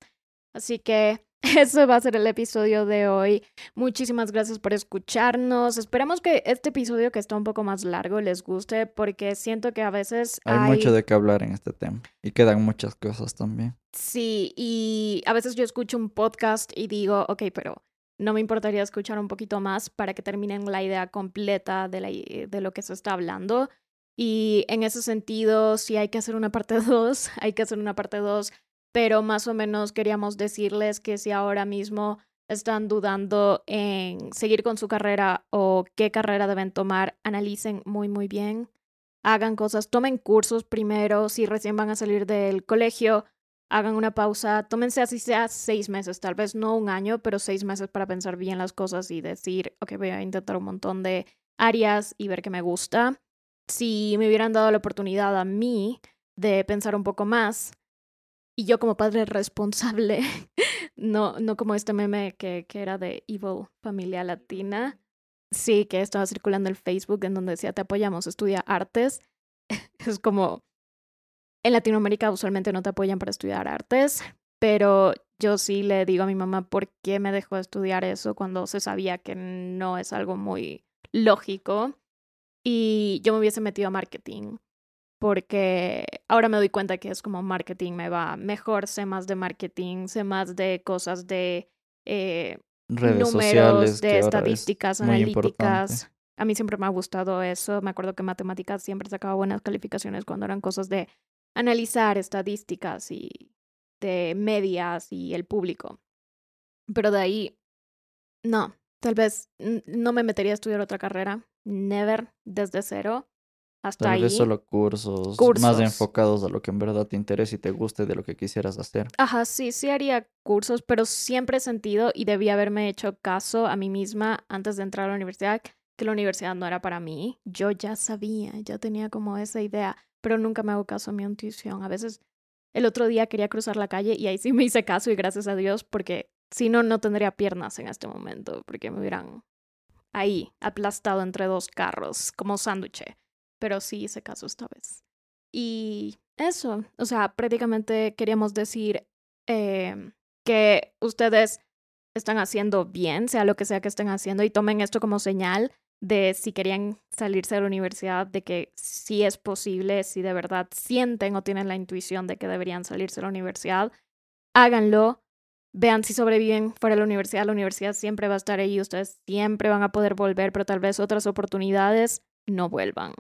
Así que eso va a ser el episodio de hoy. Muchísimas gracias por escucharnos. Esperemos que este episodio que está un poco más largo les guste porque siento que a veces hay, hay... mucho de qué hablar en este tema y quedan muchas cosas también. Sí, y a veces yo escucho un podcast y digo, ok, pero no me importaría escuchar un poquito más para que terminen la idea completa de, la, de lo que se está hablando. Y en ese sentido, si hay que hacer una parte 2, hay que hacer una parte 2, pero más o menos queríamos decirles que si ahora mismo están dudando en seguir con su carrera o qué carrera deben tomar, analicen muy, muy bien, hagan cosas, tomen cursos primero, si recién van a salir del colegio, hagan una pausa, tómense así sea seis meses, tal vez no un año, pero seis meses para pensar bien las cosas y decir, ok, voy a intentar un montón de áreas y ver qué me gusta. Si me hubieran dado la oportunidad a mí de pensar un poco más, y yo como padre responsable, no, no como este meme que, que era de Evil Familia Latina, sí, que estaba circulando en Facebook en donde decía, te apoyamos, estudia artes. es como, en Latinoamérica usualmente no te apoyan para estudiar artes, pero yo sí le digo a mi mamá por qué me dejó estudiar eso cuando se sabía que no es algo muy lógico. Y yo me hubiese metido a marketing, porque ahora me doy cuenta que es como marketing me va mejor, sé más de marketing, sé más de cosas de eh, números, de estadísticas analíticas. A mí siempre me ha gustado eso. Me acuerdo que matemáticas siempre sacaba buenas calificaciones cuando eran cosas de analizar estadísticas y de medias y el público. Pero de ahí, no, tal vez no me metería a estudiar otra carrera, never, desde cero. Hasta Tal vez solo cursos, más enfocados a lo que en verdad te interesa y te guste de lo que quisieras hacer. Ajá, sí, sí haría cursos, pero siempre he sentido y debía haberme hecho caso a mí misma antes de entrar a la universidad que la universidad no era para mí. Yo ya sabía, ya tenía como esa idea pero nunca me hago caso a mi intuición. A veces el otro día quería cruzar la calle y ahí sí me hice caso y gracias a Dios porque si no, no tendría piernas en este momento porque me hubieran ahí aplastado entre dos carros como sándwich. Pero sí hice caso esta vez. Y eso, o sea, prácticamente queríamos decir eh, que ustedes están haciendo bien, sea lo que sea que estén haciendo, y tomen esto como señal de si querían salirse de la universidad, de que si es posible, si de verdad sienten o tienen la intuición de que deberían salirse de la universidad, háganlo, vean si sobreviven fuera de la universidad, la universidad siempre va a estar ahí, ustedes siempre van a poder volver, pero tal vez otras oportunidades no vuelvan.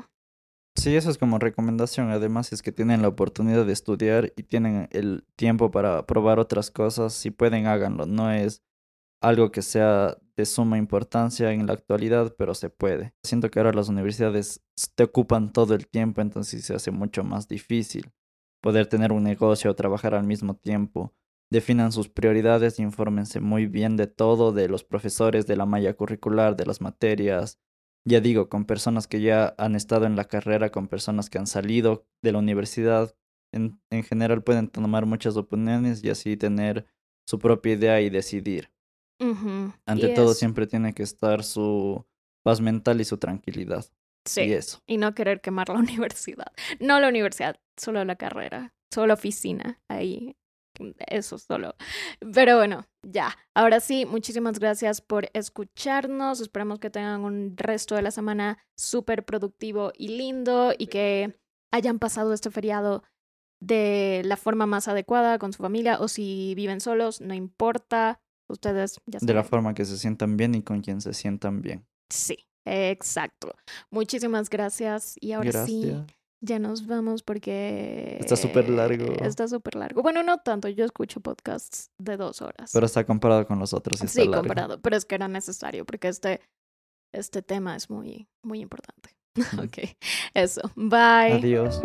Sí, eso es como recomendación. Además, es que tienen la oportunidad de estudiar y tienen el tiempo para probar otras cosas, si pueden, háganlo. No es algo que sea de suma importancia en la actualidad, pero se puede. Siento que ahora las universidades te ocupan todo el tiempo, entonces se hace mucho más difícil poder tener un negocio o trabajar al mismo tiempo. Definan sus prioridades, infórmense muy bien de todo, de los profesores, de la malla curricular, de las materias. Ya digo, con personas que ya han estado en la carrera, con personas que han salido de la universidad, en, en general pueden tomar muchas opiniones y así tener su propia idea y decidir. Ante todo, siempre tiene que estar su paz mental y su tranquilidad. Sí. Y eso. Y no querer quemar la universidad. No la universidad, solo la carrera, solo la oficina. Ahí. Eso solo. Pero bueno, ya. Ahora sí, muchísimas gracias por escucharnos. Esperamos que tengan un resto de la semana súper productivo y lindo y que hayan pasado este feriado de la forma más adecuada con su familia o si viven solos, no importa. Ustedes ya saben. De la forma que se sientan bien y con quien se sientan bien. Sí, exacto. Muchísimas gracias. Y ahora sí, ya nos vamos porque... Está súper largo. Está súper largo. Bueno, no tanto. Yo escucho podcasts de dos horas. Pero está comparado con los otros. Y sí, comparado. Pero es que era necesario porque este, este tema es muy, muy importante. ok. Eso. Bye. Adiós.